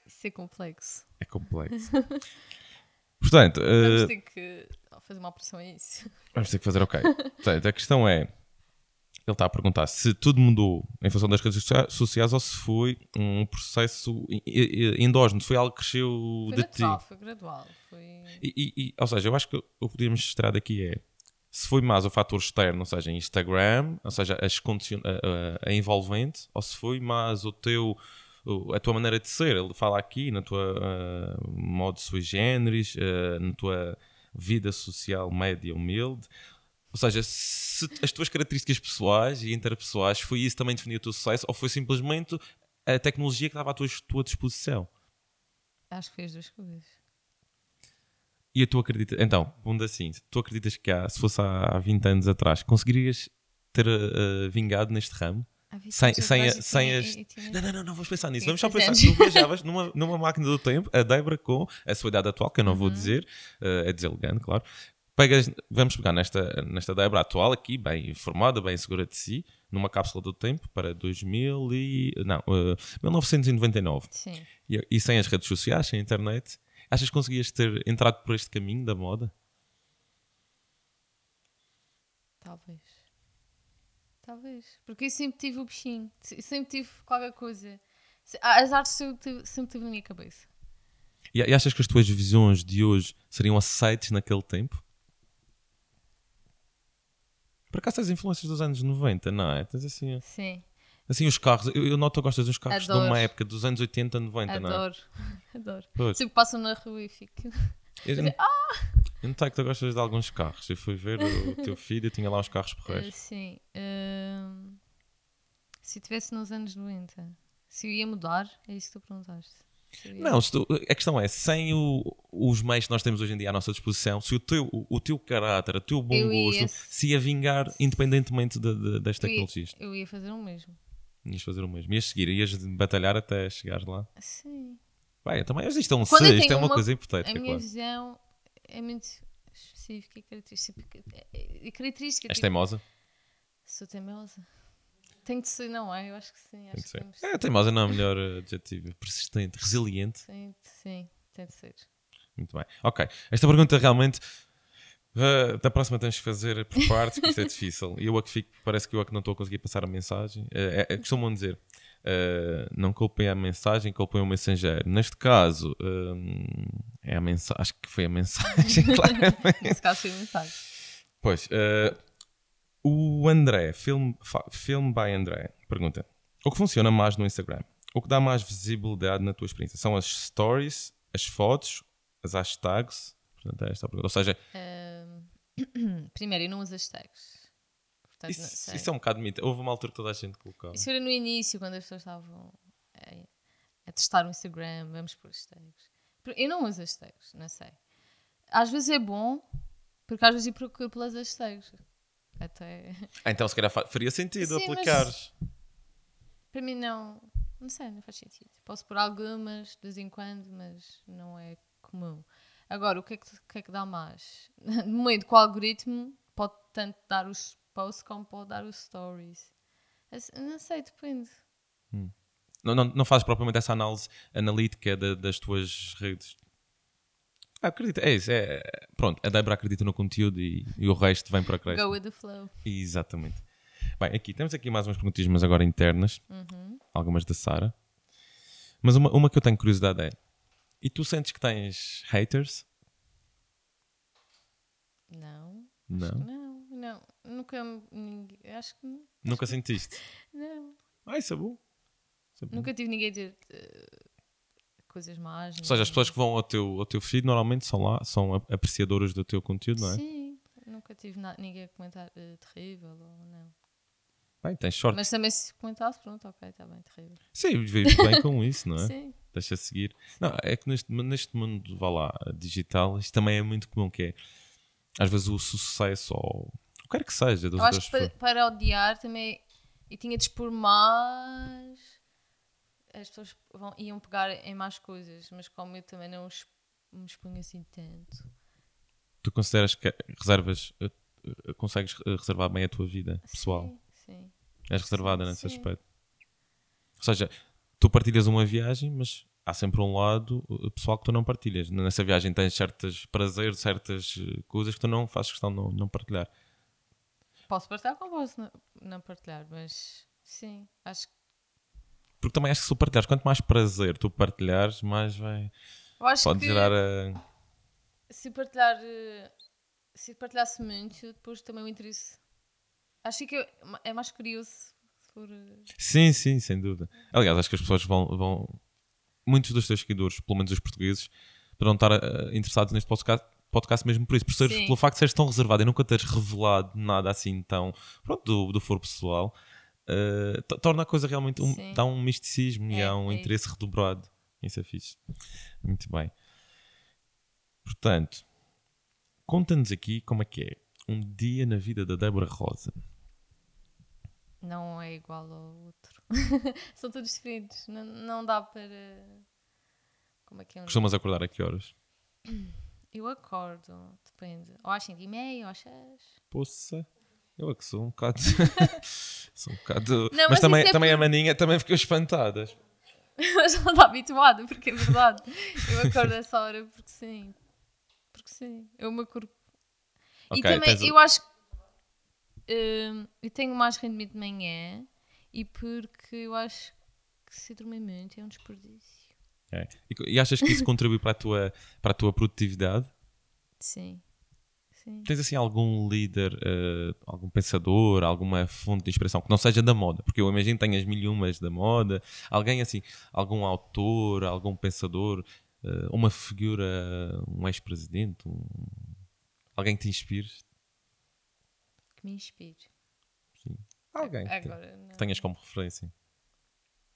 Isso é complexo. É complexo. [LAUGHS] Portanto, Vamos eh, ter que fazer uma operação a isso. vamos ter que fazer ok. Portanto, a questão é: ele está a perguntar se tudo mudou em função das redes socia- sociais ou se foi um processo endógeno, se foi algo que cresceu Foi de gradual, ti. foi gradual. Foi... E- ou seja, eu acho que o que podíamos mostrar daqui é se foi mais o fator externo, ou seja, Instagram, ou seja, as condicion- a, a- a envolvente, ou se foi mais o teu, a tua maneira de ser. Ele fala aqui na tua ah, modo sui generis, ah, na tua vida social média humilde. Ou seja, se as tuas características pessoais e interpessoais foi isso que também definiu o teu sucesso, ou foi simplesmente a tecnologia que estava à tua, tua disposição? Acho que foi as duas coisas. E tu acreditas, então, pondo assim, tu acreditas que há, se fosse há 20 anos atrás, conseguirias ter uh, vingado neste ramo? Sem, sem, a- sem as. Não, não, não, não vamos pensar nisso. Vamos só pensar. 16 Tu [LAUGHS] viajavas numa, numa máquina do tempo, a Débora com a sua idade atual, que eu não vou dizer, uh, é deselegante, claro. Pegas, vamos pegar nesta, nesta Débora atual aqui, bem informada, bem segura de si, numa cápsula do tempo para 2000 e. Não, uh, 1999. Sim. E, e sem as redes sociais, sem a internet, achas que conseguias ter entrado por este caminho da moda? Talvez. Talvez. Porque eu sempre tive o bichinho. Sempre tive qualquer coisa. As artes sempre tive, sempre tive na minha cabeça. E, e achas que as tuas visões de hoje seriam aceites naquele tempo? Por acaso tens influências dos anos 90, não é? Tens assim, Sim. assim os carros. Eu, eu noto que gostas dos carros de Adoro. uma época dos anos 80, 90, não é? Adoro. [LAUGHS] Adoro. Pois. Sempre passam na rua e fico. [LAUGHS] Eu, eu notei que tu gostas de alguns carros. Eu fui ver o [LAUGHS] teu filho e tinha lá os carros Ah, porreiros. sim. Ahm, se eu estivesse nos anos 90, se eu ia mudar, é isso que tu perguntaste. Não, tu- a questão é, sem o- os meios que nós temos hoje em dia à nossa disposição, se o teu, o, o teu caráter, o teu bom Eu ia- gosto, se ia vingar independentemente de, de, das eu ia, tecnologias, eu ia fazer o mesmo. ias fazer o mesmo. Ias seguir, ias batalhar até chegares lá. Sim. Bem, também isto é um Quando se, isto é uma, uma- coisa A hipotética, minha claro. visão é muito específica e característica. Característica És tipo, teimosa? Sou teimosa. Tem de ser, não é? Eu acho que sim. Acho Tem de que ser. É, teimosa não é o melhor adjetivo. Persistente, resiliente. Sim, sim, tem de ser. Muito bem. Ok. Esta pergunta realmente. eh, da próxima tens que fazer por partes, que isto é [LAUGHS] difícil. E eu a que fico, parece que eu a que não estou a conseguir passar a mensagem. Eh, é, é, costumam dizer: eh, não culpem a mensagem, culpem o mensageiro. Neste caso, eh, é a mensagem. Acho que foi a mensagem, [LAUGHS] claramente. Nesse caso foi a mensagem. Pois, eh, o André, Film, film by André, pergunta: o que funciona mais no Instagram? O que dá mais visibilidade na tua experiência? São as stories, as fotos, as hashtags? Portanto, é esta a pergunta. Ou seja, [CLEARS THROAT] Primeiro, eu não uso hashtags. Portanto, Isso, isso é um bocado mito. Houve uma altura que toda a gente colocava. Isso era no início, quando as pessoas estavam a, a testar o Instagram, vamos pôr hashtags. Eu não uso hashtags, não sei. Às vezes é bom, porque às vezes eu procuro pelas hashtags. Até. Ah, então se calhar fa- faria sentido Sim, mas- aplicares. Para mim não. Não sei, não faz sentido. Posso pôr algumas de vez em quando, mas não é comum. Agora, o que é que, o que, é que dá mais? [LAUGHS] No momento com o algoritmo, pode tanto dar os posts como pode dar os stories. Não sei, depende. Não, não, não fazes propriamente essa análise analítica da- das tuas redes. Ah, acredita, é isso. É, pronto, a Débora acredita no conteúdo e, e o resto vem para a Go with the flow. Exatamente. Bem, aqui temos aqui mais umas perguntas, mas agora internas. Uhum. Algumas da Sara. Mas uma, uma que eu tenho curiosidade é: e tu sentes que tens haters? Não. Não. Não, não. Nunca. ninguém- Acho que não. Nunca sentiste? [LAUGHS] não. Ah, isso é bom. Isso é bom. Nunca tive ninguém a dizer eh, coisas más. Ou seja, as pessoas que vão ao teu, ao teu feed normalmente são lá, são apreciadoras do teu conteúdo, não é? Sim, nunca tive ninguém a comentar eh, terrível ou não. Bem, tens sorte. Mas também se comentasse, pronto, ok, está bem, terrível. Sim, vives bem com [LAUGHS] isso, não é? Sim, Deixa seguir. Não, é que neste, neste mundo, vá lá, digital, isto também é muito comum, que é às vezes o sucesso ou o que quer que seja das eu acho que para, para odiar também. E tinha de expor mais. As pessoas vão, iam pegar em mais coisas, mas como eu também não me exponho assim tanto. Tu consideras que reservas, eh, eh, consegues eh, reservar bem a tua vida pessoal? Sim, sim. És reservada Sim, nesse sim. aspecto. Ou seja, tu partilhas uma viagem, mas há sempre um lado pessoal que tu não partilhas. Nessa viagem tens certos prazeres, certas coisas que tu não fazes questão de não, não partilhar. Posso partilhar como posso não partilhar, mas sim, acho que. Porque também acho que se tu partilhares, quanto mais prazer tu partilhares, mais vai. Eu acho Pode que gerar a. se partilhar. eh, Se partilhasse muito, depois também o interesse. Acho que é, é mais curioso for. eh, Sim, sim, sem dúvida. Aliás, acho que as pessoas vão. vão... Muitos dos teus seguidores, pelo menos os portugueses, poderão estar eh, interessados neste podcast, podcast mesmo por isso, por seres, pelo facto de seres tão reservado e nunca teres revelado nada assim tão. Pronto, do, do foro pessoal, to- torna a coisa realmente. Um, Sim. dá um misticismo e É, há um é interesse redobrado. Isso é fixe. Muito bem. Portanto, conta-nos aqui como é que é um dia na vida da Débora Rosa. Não é igual ao outro. [LAUGHS] São todos diferentes. Não, não dá para. Como é que é um Costumas acordar a que horas? Eu acordo, depende. Ou às 5 e meia, ou às 6. Poça, eu é que sou um bocado. [LAUGHS] [LAUGHS] sou um bocado. Não, mas, mas também, é também a por- maninha também ficou espantada. Mas não está habituada, porque é verdade. Eu acordo a essa hora porque sim. Porque sim. Eu me acordo. e Ok, também, tens eu acho que. hum, eu tenho mais rendimento de manhã e porque eu acho que se dormir muito é um desperdício. É. E, e achas que isso contribui para a tua, para a tua produtividade? Sim. Sim. Tens assim algum líder, eh, algum pensador, alguma fonte de inspiração que não seja da moda? Porque eu imagino que tenhas mil e umas da moda. Alguém assim, algum autor, algum pensador, eh, uma figura, um ex-presidente, um- alguém que te inspire? Que me inspire. Alguém que, te- Agora, não. que tenhas como referência.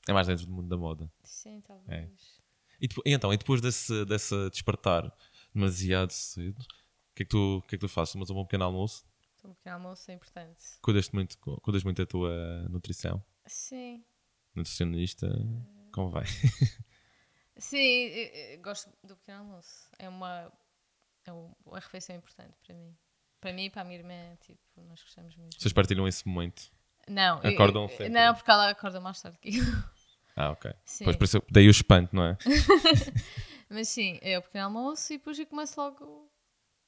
É mais dentro do mundo da moda. Sim, talvez. E, depo- e então, e depois desse, desse despertar demasiado cedo, o que é que tu, que é que tu fazes? Tomas um bom pequeno almoço? Um pequeno almoço é importante. Cuidas muito, cuidas muito da tua nutrição? Sim. Nutricionista? Como vai? [LAUGHS] Sim, eu- eu gosto do pequeno almoço. É uma, é um- uma refeição importante para mim. Para mim e para a minha irmã, tipo, nós gostamos muito. Vocês partilham esse momento? Não, Acordam eu- sempre? Não, porque ela acorda mais tarde que eu. Ah, ok. Sim. Pois por isso, daí o espanto, não é? [LAUGHS] Mas sim, é o pequeno almoço e depois eu começo logo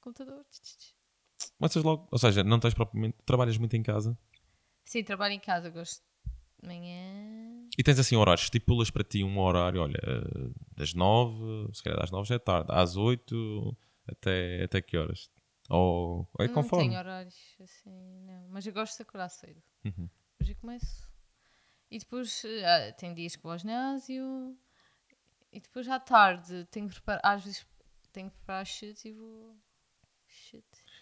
computador. Começas logo, ou seja, não tens propriamente, trabalhas muito em casa Sim, trabalho em casa, gosto de manhã. e tens assim horários, estipulas para ti um horário, olha, eh, das nove, se calhar das nove já é tarde, às oito, até, até que horas? Ou é não conforme? tenho horários assim, não. Mas eu gosto de acordar cedo. Uhum. Depois eu começo. E depois ah, tem dias que vou ao ginásio. E depois à tarde tenho que preparar. Às vezes tenho que preparar shit e vou.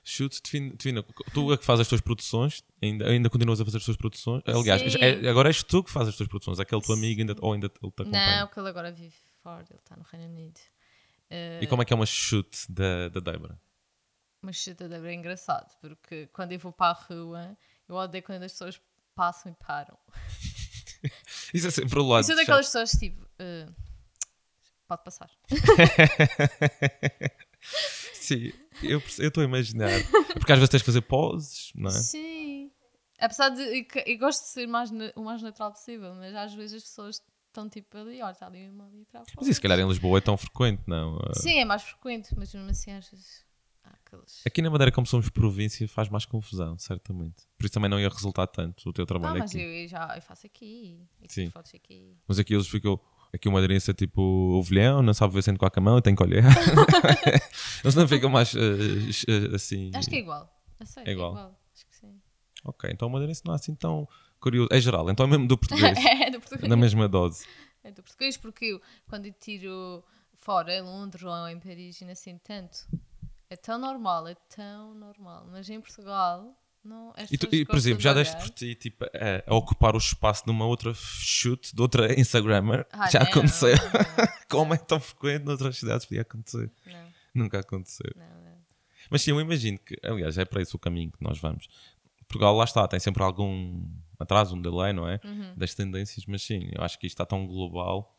Define, define, tu é que fazes as tuas produções, ainda, ainda continuas a fazer as tuas produções. Aliás, é- agora és tu que fazes as tuas produções, aquele teu amigo ainda, ou ainda ele te acompanha. Não, porque ele agora vive fora, ele está no Reino Unido. Eh, E como é que é uma shoot da, da Débora? Mas chuta de é engraçado, porque quando eu vou para a rua, eu odeio quando as pessoas passam e param. [LAUGHS] Isso é sempre o lado. Eu sou daquelas pessoas tipo. eh, pode passar. [LAUGHS] Sim, eu eu estou a imaginar. Porque às vezes tens de fazer poses, não é? Sim. Apesar de. Eu, eu gosto de ser mais, o mais natural possível, mas às vezes as pessoas estão tipo ali, olha, está ali uma ali atrás. Mas isso, se calhar, em Lisboa é tão frequente, não? Ah, Sim, é mais frequente, mas mesmo assim às vezes. Há aqueles. Aqui na Madeira, como somos província, faz mais confusão, certamente. Por isso também não ia resultar tanto o teu Ah, trabalho mas aqui. eu, eu já eu faço aqui. E Sim. fotos aqui. Mas aqui eles ficam. Aqui o madeirense é tipo ovelhão, não sabe ver sendo com a mão e tem que olhar. [LAUGHS] eles não ficam mais eh, eh, assim. Acho que é igual. Sério, É é igual. Acho que sim. Ok, então o madeirense não é assim tão curioso. É geral, então é mesmo do português. [LAUGHS] é do português. na mesma dose. É do português, porque eu, quando eu tiro fora, em Londres ou em Paris, e não assim tanto. É tão normal, é tão normal. Mas em Portugal, não. as E, tu- e, por exemplo, já deste por ti tipo, a, a ocupar o espaço de uma outra shoot, de outra Instagrammer? Ah, já não, aconteceu. Não, [LAUGHS] Como é tão frequente noutras cidades podia acontecer? não, Nunca aconteceu. não, não. Mas sim, eu imagino que, aliás, é para esse o caminho que nós vamos. Portugal, lá está, tem sempre algum atraso, um delay, não é? Uhum. Das tendências, mas sim, eu acho que isto está tão global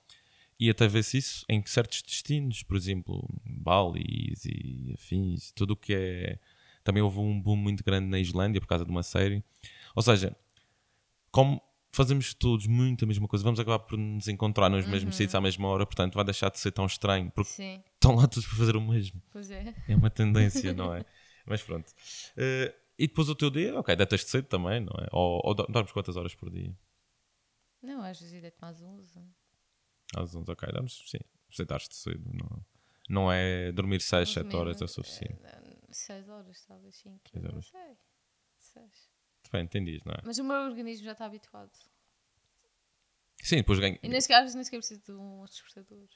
e até vê-se isso em certos destinos, por exemplo, Bali e afins, tudo o que é. Também houve um boom muito grande na Islândia por causa de uma série. Ou seja, como fazemos todos muito a mesma coisa, vamos acabar por nos encontrar nos mesmos sítios à mesma hora, portanto vai deixar de ser tão estranho, porque Sim, estão lá todos para fazer o mesmo. pois é. É uma tendência, [LAUGHS] não é? Mas pronto. Eh, e depois o teu dia, ok, deitas-te cedo também, não é? Ou, ou do- dormes quantas horas por dia? Não, às vezes deito mais 11. Às 11, ok, dormes, sim. Deitar-te cedo, não, não é dormir 6, 7 Dormir, horas é o eh, suficiente. 6 horas, talvez 5. Seis Não horas. sei. Seis. Depende, tem dias, não é? Mas o meu organismo já está habituado. Sim, depois ganha. E nem sequer, nem sequer preciso de um despertador.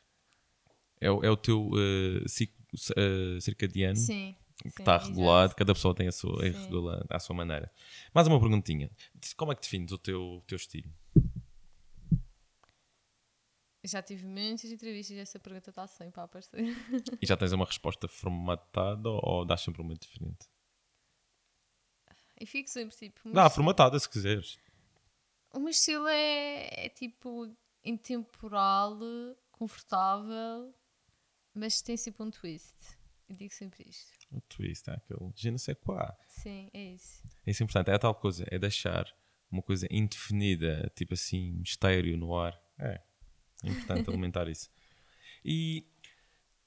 É, o- é o teu eh, ciclo eh, circadiano Sim. que sim, está exato. regulado, cada pessoa tem a sua, é Sim. regular à sua maneira. Mais uma perguntinha. Como é que defines o teu, o teu estilo? Já tive muitas entrevistas e essa pergunta está sempre a aparecer. E já tens uma resposta formatada ou, dás sempre uma diferente? E fico sempre tipo. Dá, formatada se quiseres. O meu estilo é, é tipo intemporal, confortável, mas tem sempre um twist. Eu digo sempre isto. O twist, é aquele je ne sais quoi. Sim, é isso. É isso importante, é a tal coisa, é deixar uma coisa indefinida, tipo assim, mistério no ar. É, é importante alimentar isso. E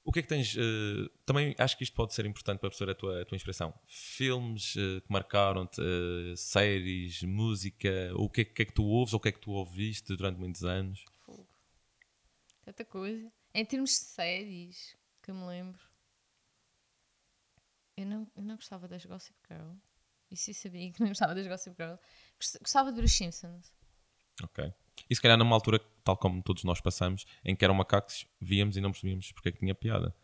o que é que tens? eh, também acho que isto pode ser importante para perceber a tua, a tua inspiração. Filmes eh, que marcaram-te, eh, séries, música, o que é, que é que tu ouves ou o que é que tu ouviste durante muitos anos? Fogo. Tanta coisa. Em termos de séries, que eu me lembro, eu não, eu não gostava das Gossip Girl. Isso eu sabia que não gostava das Gossip Girl. Gost- Gostava de ver os Simpsons. Ok. E se calhar numa altura, tal como todos nós passamos, em que eram macacos, víamos e não percebíamos porque é que tinha piada.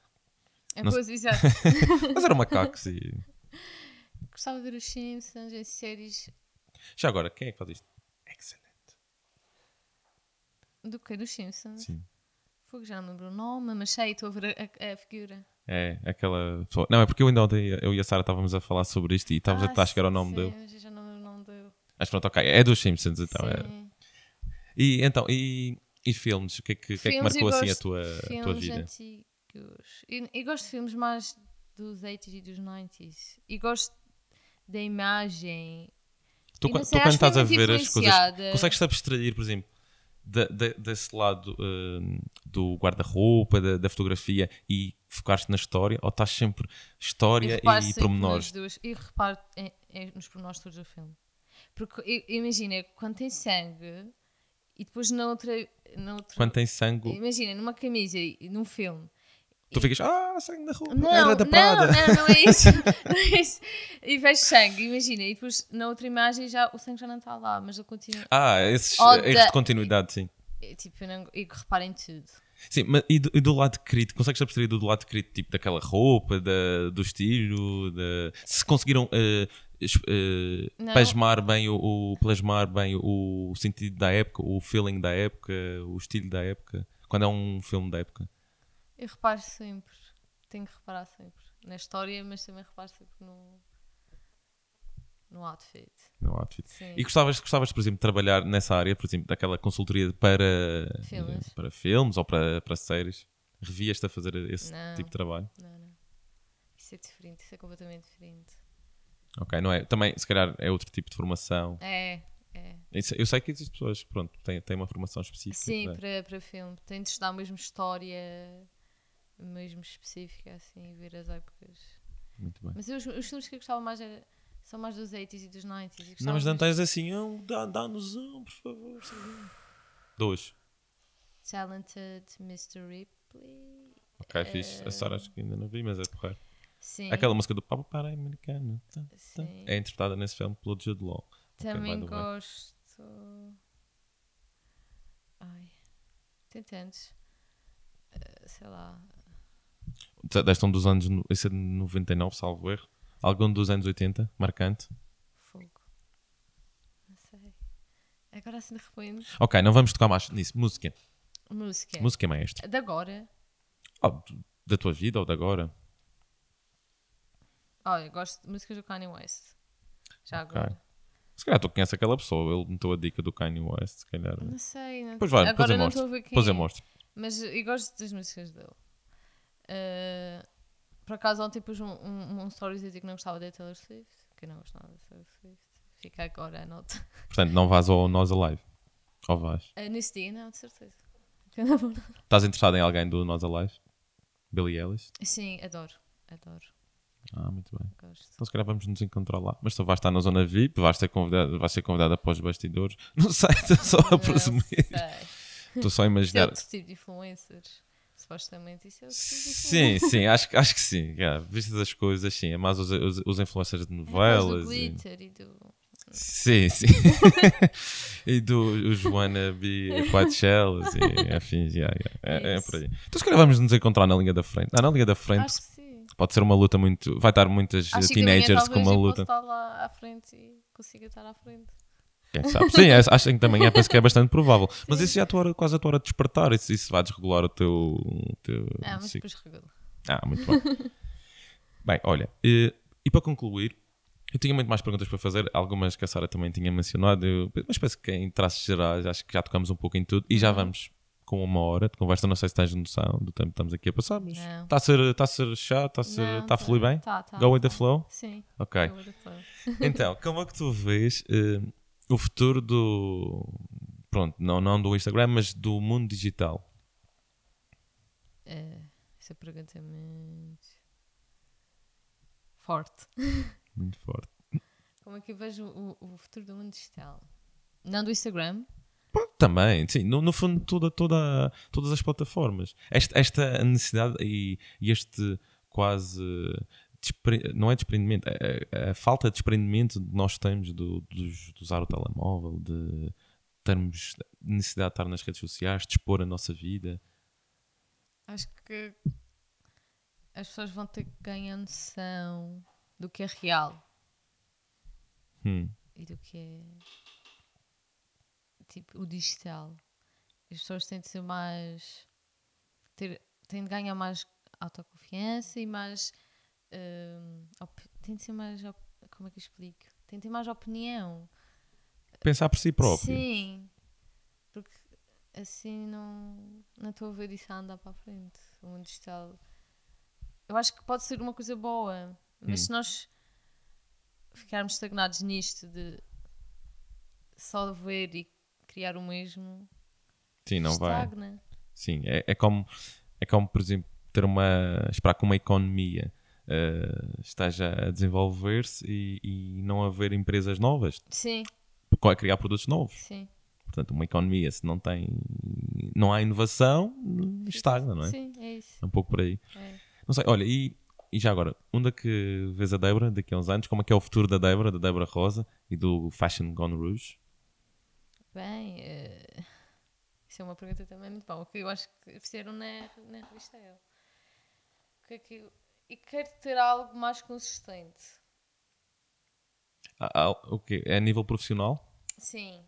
É, Não pois, exato. [LAUGHS] Mas eram macacos e. Gostava de ver os Simpsons, em séries Já agora, quem é que faz isto? Excellent. do que dos Simpsons. Sim. Fogo, já não lembro o nome, mas sei, estou a ver a, a- figura. É, aquela pessoa. Não, é porque eu ainda ontem, eu e a Sara estávamos a falar sobre isto e estávamos a tentar chegar ao nome sim, dele. mas eu já não lembro o nome dele. Mas pronto, ok. É dos Simpsons então. é. E então, e, e filmes? O que é que, que, é que marcou assim a tua, a tua vida? antigos. Eu, eu gosto de filmes mais dos 80s e dos 90s. E gosto da imagem. Tu, e sei, tu quando que estás a ver as coisas, consegues-te abstrair, por exemplo, da- da- desse lado hum, do guarda-roupa, da, da fotografia e focar-te na história? Ou estás sempre história e, sempre pormenores? duas- E reparo em- em- nos pormenores todos do filme. Porque imagina, quando tem sangue e depois na outra. Na outra Quando tem sangue, Imagina, numa camisa e num filme. tu ficas, ah, sangue na roupa, Não, era da não, Prada. não, não é isso. [LAUGHS] não é isso. E vejo sangue, imagina. E depois na outra imagem já, o sangue já não está lá, mas ele continua. Ah, esses Ou erros da- de continuidade, sim. É, Tipo, eu, não, eu reparo em tudo. Sim, mas e do, e do lado crítico? Consegues abstrair do lado crítico, tipo daquela roupa, da, do estilo, da... se conseguiram eh, Não. plasmar bem o, o- plasmar bem o, sentido da época, o feeling da época, o estilo da época, quando é um filme da época. Eu reparo sempre. Tenho que reparar sempre. Na história, mas também reparo sempre no. no outfit. No outfit. Sim. E gostavas, gostavas, por exemplo, de trabalhar nessa área, por exemplo, daquela consultoria para Filmes. para filmes ou para, para séries? Revias-te a fazer esse Não. tipo de trabalho? Não, não. Isso é diferente. Isso é completamente diferente. Ok, não é? Também, se calhar, é outro tipo de formação. É, é. Eu sei que existem pessoas que, pronto, têm, têm uma formação específica. Sim, né? para, para filme. Tem de estudar mesmo história, mesmo específica, assim, ver as épocas. Muito bem. Mas eu, os, os filmes que eu gostava mais era, são mais dos 80s e dos 90s. e Não, mas não mais- tens assim, oh, dá- dá-nos um, por favor. Dois. Talented Mr. Ripley. Ok, fixe. A Sarah acho que ainda não vi, mas é porreiro. Sim. Aquela música do Papa para Americano. tá, tá. É interpretada nesse filme pelo Jude Law. Também way. gosto. Ai. Tem tantos. Eh, sei lá. Deste um dos anos, no- esse é de 99, salvo erro. Algum dos anos 80, marcante. Fogo. Não sei. Agora assim de repente. Ok, não vamos tocar mais nisso. Música. Música. Música maestra. De agora. Oh, da tua vida ou de agora? Olha, eu gosto de músicas do Kanye West. Já Ok. agora. Se calhar tu conheces aquela pessoa, ele meteu a dica do Kanye West, se calhar. Não sei. Não... Pois vai, depois agora eu não mostro. Depois eu é. mostro. Mas eu gosto das músicas dele. Eh, por acaso ontem pus um, um, um stories a dizer que não gostava da Taylor Swift. Que eu não gostava da Taylor Swift. Fica agora a nota. [LAUGHS] Portanto, não vás ao Nós Alive. Ou vais? Eh, nesse dia, não, de certeza. Eu Estás interessado em alguém do Nós Alive? Billy Ellis? Sim, adoro. Adoro. Ah, muito bem. Gosto. Então se calhar vamos nos encontrar lá. Mas tu vais estar na zona VIP, vais ser convidada, vais ser convidada após os bastidores. [LAUGHS] Não sei, estou só a presumir. Estou só a é imaginar. outro tipo de influencers. Supostamente isso é outro tipo de Sim, sim, acho, que- acho que sim. Yeah, vistas as coisas, sim. É mais os, os, os influencers de influencers. do novelas. e- glitter e do. Sim, sim. [LAUGHS] e do os wannabe White Shells e afins. Yeah, yeah. É, é por aí. Então se calhar vamos nos encontrar na linha da frente. Ah, na linha da frente. Pode ser uma luta muito. Vai estar muitas Acho teenagers com uma luta. possa estar lá à frente e consiga estar à frente. Quem sabe? Sim, [LAUGHS] é, acho que também é, penso que é bastante provável. Mas isso já é a tua hora, quase a tua hora de despertar. Isso, isso vai desregular o teu. teu Ah, mas ciclo. depois regula. Ah, muito bem. [LAUGHS] bem, olha, e, e para concluir, eu tinha muito mais perguntas para fazer, algumas que a Sara também tinha mencionado, eu- mas penso que em traços gerais acho que já tocamos um pouco em tudo e já vamos com uma hora de conversa. Não sei se tens noção do tempo que estamos aqui a passar, mas está a ser, está a ser chato, está a, ser, Não, está a fluir bem? Tá, tá, Go with the tá. flow? Sim. Ok. [LAUGHS] Então, como é que tu vês eh, o futuro do. Pronto, não, não do Instagram, mas do mundo digital? É, essa pergunta é muito forte. Muito forte. Como é que eu vejo o, o futuro do mundo digital? Não do Instagram? Também, sim, no, no fundo, toda, toda, todas as plataformas. Esta, esta necessidade e, e este quase. Não é desprendimento, é, é a falta de desprendimento que nós temos do, dos- de usar o telemóvel, de termos necessidade de estar nas redes sociais, de expor a nossa vida. Acho que as pessoas vão ter que ganhar noção do que é real Hum, e do que é tipo o digital. As pessoas têm de ser mais ter, têm de ganhar mais autoconfiança e mais op- têm de ser mais como é que eu explico? Têm de ter mais opinião. Pensar por si próprio. Sim, porque assim não não estou a ver isso a andar para a frente. O mundo digital eu acho que pode ser uma coisa boa, mas Hum. se nós ficarmos estagnados nisto de só ver e criar o mesmo, Sim, não vai. estagna. Sim, é, é como, é como, por exemplo, ter uma. esperar que uma economia eh, esteja a desenvolver-se e, e não haver empresas novas, Sim, a criar produtos novos. sim. Portanto, uma economia, se não tem. não há inovação, estagna, não é? Sim, é isso. É um pouco por aí. É. Não sei, olha, e, e já agora, onde é que vês a Débora daqui a uns anos? Como é que é o futuro da Débora, da Débora Rosa e do Fashion Gone Rouge? Bem, eh, Isso é uma pergunta também muito boa, que eu acho que fizeram na, na revista. O que é que. E quero ter algo mais consistente. Ah, o quê? É a nível profissional? Sim.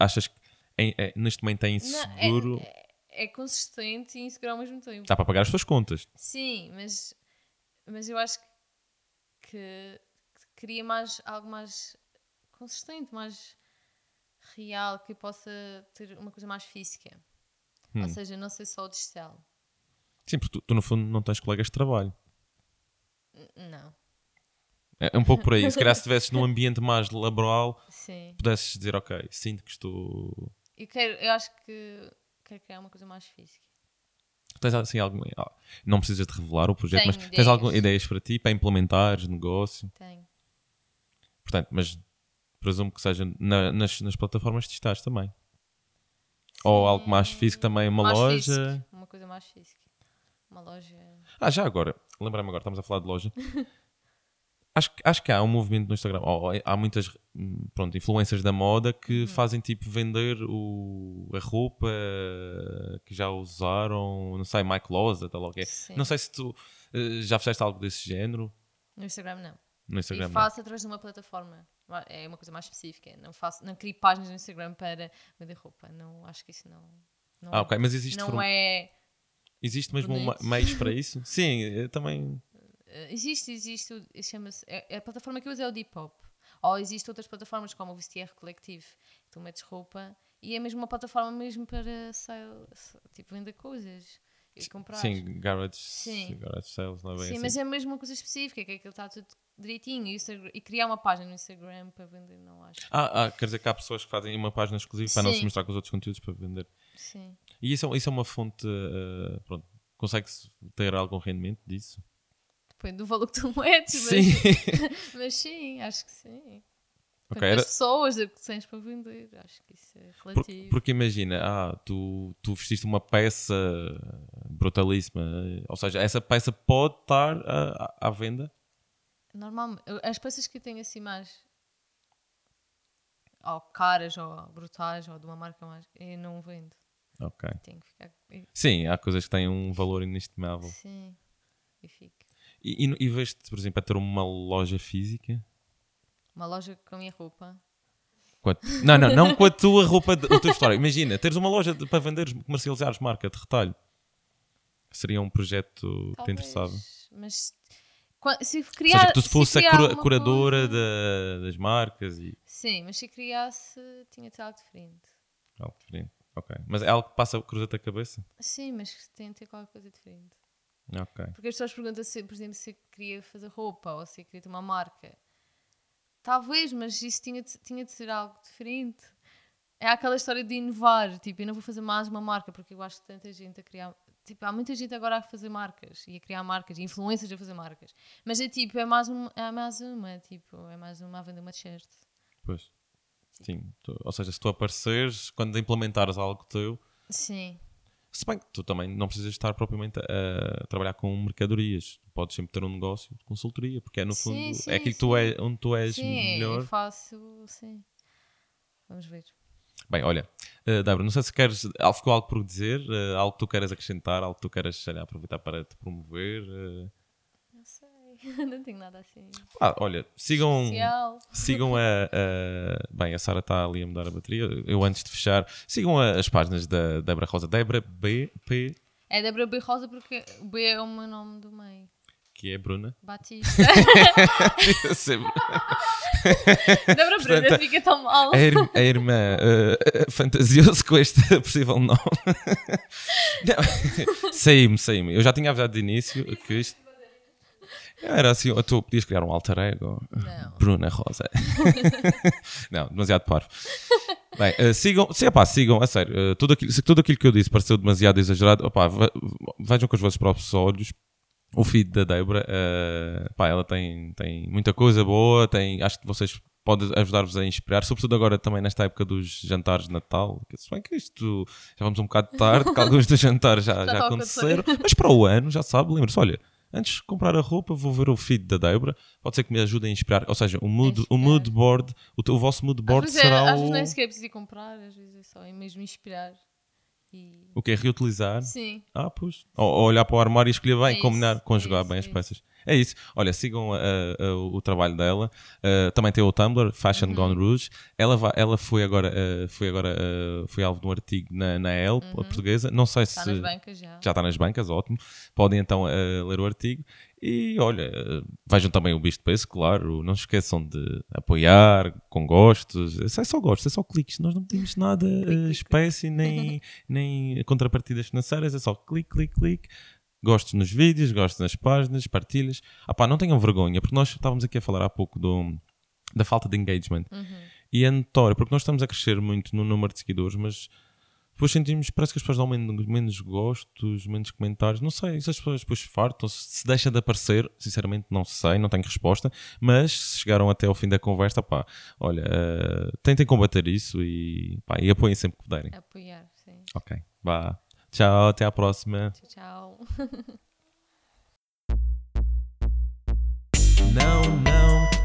Achas que é, é, neste momento é Não, inseguro? é, é, é consistente e inseguro ao mesmo tempo. Dá para pagar as suas contas. Sim, mas, mas eu acho que, que queria mais algo mais consistente, mais real, que possa ter uma coisa mais física. Hum. Ou seja, não ser só o digital. Sim, porque tu, tu, no fundo não tens colegas de trabalho. Não. É um pouco por aí. Se calhar se [LAUGHS] estivesses num ambiente mais laboral, Sim. pudesses dizer, ok, sinto que estou. Eu, quero, eu acho que quero criar uma coisa mais física. Tens assim algum. ah, Não precisas de revelar o projeto, Tenho mas tens ideias. algumas ideias para ti, para implementares negócio. Tenho. Portanto, mas presumo que seja na- nas, nas plataformas digitais também. Ou algo mais físico também, uma Mais loja. físico, Uma coisa mais física. Uma loja. Ah, já agora, lembrei-me agora, estamos a falar de loja. [LAUGHS] acho, que- acho que há um movimento no Instagram, ou há muitas hum, pronto, influências da moda que Uhum. fazem tipo vender o, a roupa que já usaram, não sei, Mike Loza, tal ou quê. Sim. Não sei se tu eh, já fizeste algo desse género No Instagram não. no Instagram. e não? faço através de uma plataforma. É uma coisa mais específica. Não, faço, não crio páginas no Instagram para vender roupa. Não, acho que isso não. não Ah, é- ok, mas existe, Não forma- é. existe mesmo bonito. meios [LAUGHS] para isso? Sim, também. eh, Existe, existe. Chama-se. é- A plataforma que eu uso é o Depop. Ou existem outras plataformas como o Vestiaire Collective. que Tu metes roupa e é mesmo uma plataforma mesmo para sale, tipo vender coisas e comprar. Sim, garage, Sim. garage sales, não é bem Sim, assim. mas é mesmo uma coisa específica, que aquilo está tudo direitinho. E, criar uma página no Instagram para vender, não acho. Ah, ah, quer dizer que há pessoas que fazem uma página exclusiva para não se Sim. mostrar com os outros conteúdos para vender. Sim. E isso é, isso é uma fonte. eh, pronto, consegue-se ter algum rendimento disso? Depende do valor que tu metes, Sim. mas, [LAUGHS] mas sim, acho que sim. Ok, Quantas era- pessoas é que tens para vender, acho que isso é relativo. porque imagina, ah, tu, tu vestiste uma peça brutalíssima, eh, ou seja, essa peça pode estar à- à venda. Normalmente, eu- as peças que eu tenho assim mais ou caras ou brutais ou de uma marca mais, eu não vendo. Ok. Tenho que ficar. Sim, há coisas que têm um valor inestimável. Sim, e fico. E, e, e veste, por exemplo, a ter uma loja física? Uma loja com a minha roupa. A- Não, não, não com a tua roupa, de- a tua história. Imagina, teres uma loja de- para venderes, comercializares marca de retalho. Seria um projeto que te interessava. Mas se Ou criar, seja, que tu se fosse a cura- curadora da- das marcas e. Sim, mas se criasse, tinha de ter algo diferente. Algo diferente. Ok. Mas é algo que passa cruzar a cabeça? Sim, mas tem de ter qualquer coisa diferente. Ok. Porque as pessoas perguntam se, por exemplo, se queria fazer roupa ou se queria ter uma marca. Talvez, mas isso tinha de, tinha de ser algo diferente. É aquela história de inovar. Tipo, eu não vou fazer mais uma marca porque eu acho que tanta gente a criar. Tipo, há muita gente agora a fazer marcas e a criar marcas, influências a fazer marcas. Mas é tipo, é mais, um, é mais uma. Tipo, é mais uma a vender uma t-shirt. Pois. Sim. Tu- ou seja, se tu apareceres, quando implementares algo teu. Sim. Se bem que tu também não precisas estar propriamente a, a trabalhar com mercadorias. Tu podes sempre ter um negócio de consultoria, porque é no Sim, fundo sim, é aquilo que sim. tu é, onde tu és Sim, melhor. eu faço. Sim. Vamos ver. Bem, olha, uh, Débora, não sei se queres. Ficou algo por dizer, uh, algo que tu queiras acrescentar, algo que tu queiras lá, aproveitar para te promover. uh. Não sei. [LAUGHS] não tenho nada assim. Ah, olha, sigam. Social. Sigam a, a- Bem, a Sara está ali a mudar a bateria. Eu antes de fechar, sigam a- as páginas da Débora Rosa. Débora BP, É Débora B. Rosa porque B é o meu nome do meio. Que é Bruna. Batista. Sempre. Débora Bruna Portanto, fica tão mal. A, ir- a irmã uh, fantasiou-se com este [LAUGHS] possível nome. Não, [LAUGHS] Saí-me, saí-me. Eu já tinha avisado de início que isto. Era assim, tu podias criar um alter ego. Não. Bruna Rosa. [LAUGHS] Não, demasiado parvo. Bem, eh, sigam, opá, sigam, a sério. eh, tudo, aquilo, se tudo aquilo que eu disse pareceu demasiado exagerado, opá, ve- vejam com os vossos próprios olhos o feed da Débora. eh, pá, ela tem, tem muita coisa boa, tem, acho que vocês podem ajudar-vos a inspirar, sobretudo agora também nesta época dos jantares de Natal. Que, se bem que isto já vamos um bocado tarde, que alguns dos jantares já, [LAUGHS] já, está a aconteceram, mas para o ano, já sabe, lembra-se, olha. antes de comprar a roupa, vou ver o feed da Débora. Pode ser que me ajude a inspirar. Ou seja, o mood, o mood board, o, o vosso mood board às vezes, será é, às o, vezes nem sequer é preciso comprar, às vezes é só é mesmo inspirar. E... o que é reutilizar. Sim, Ah, pois. Ou, ou olhar para o armário e escolher bem, É combinar, isso, conjugar é isso, bem as é peças. É isso. Olha, sigam a- a- o trabalho dela. Uh, também tem o Tumblr, Fashion Uhum. Gone Rouge. Ela, ela foi agora, uh, foi, agora uh, foi alvo de um artigo na, na Elle, a portuguesa. Não sei está se Uhum. nas bancas já. já está nas bancas, ótimo. Podem então uh, ler o artigo. E olha, vejam também o Bicho de Peso, claro. Não se esqueçam de apoiar com gostos. Isso é só gostos, é só cliques. Nós não pedimos nada espécie, nem, [LAUGHS] nem contrapartidas financeiras. É só clique, clique, clique. Gostos nos vídeos, gostos nas páginas, partilhas. Ah pá, não tenham vergonha, porque nós estávamos aqui a falar há pouco do, da falta de engagement. E é notório, porque nós estamos a crescer muito no número de seguidores, mas depois sentimos, parece que as pessoas dão menos, menos gostos, menos comentários. Não sei, se as pessoas depois fartam, se deixa de aparecer, sinceramente não sei, não tenho resposta. Mas se chegaram até ao fim da conversa, pá, olha, eh, tentem combater isso e, pá, e apoiem sempre que puderem. Apoiar, sim. Ok, vá. Tchau, até à próxima. Tchau, tchau. [LAUGHS] Não, não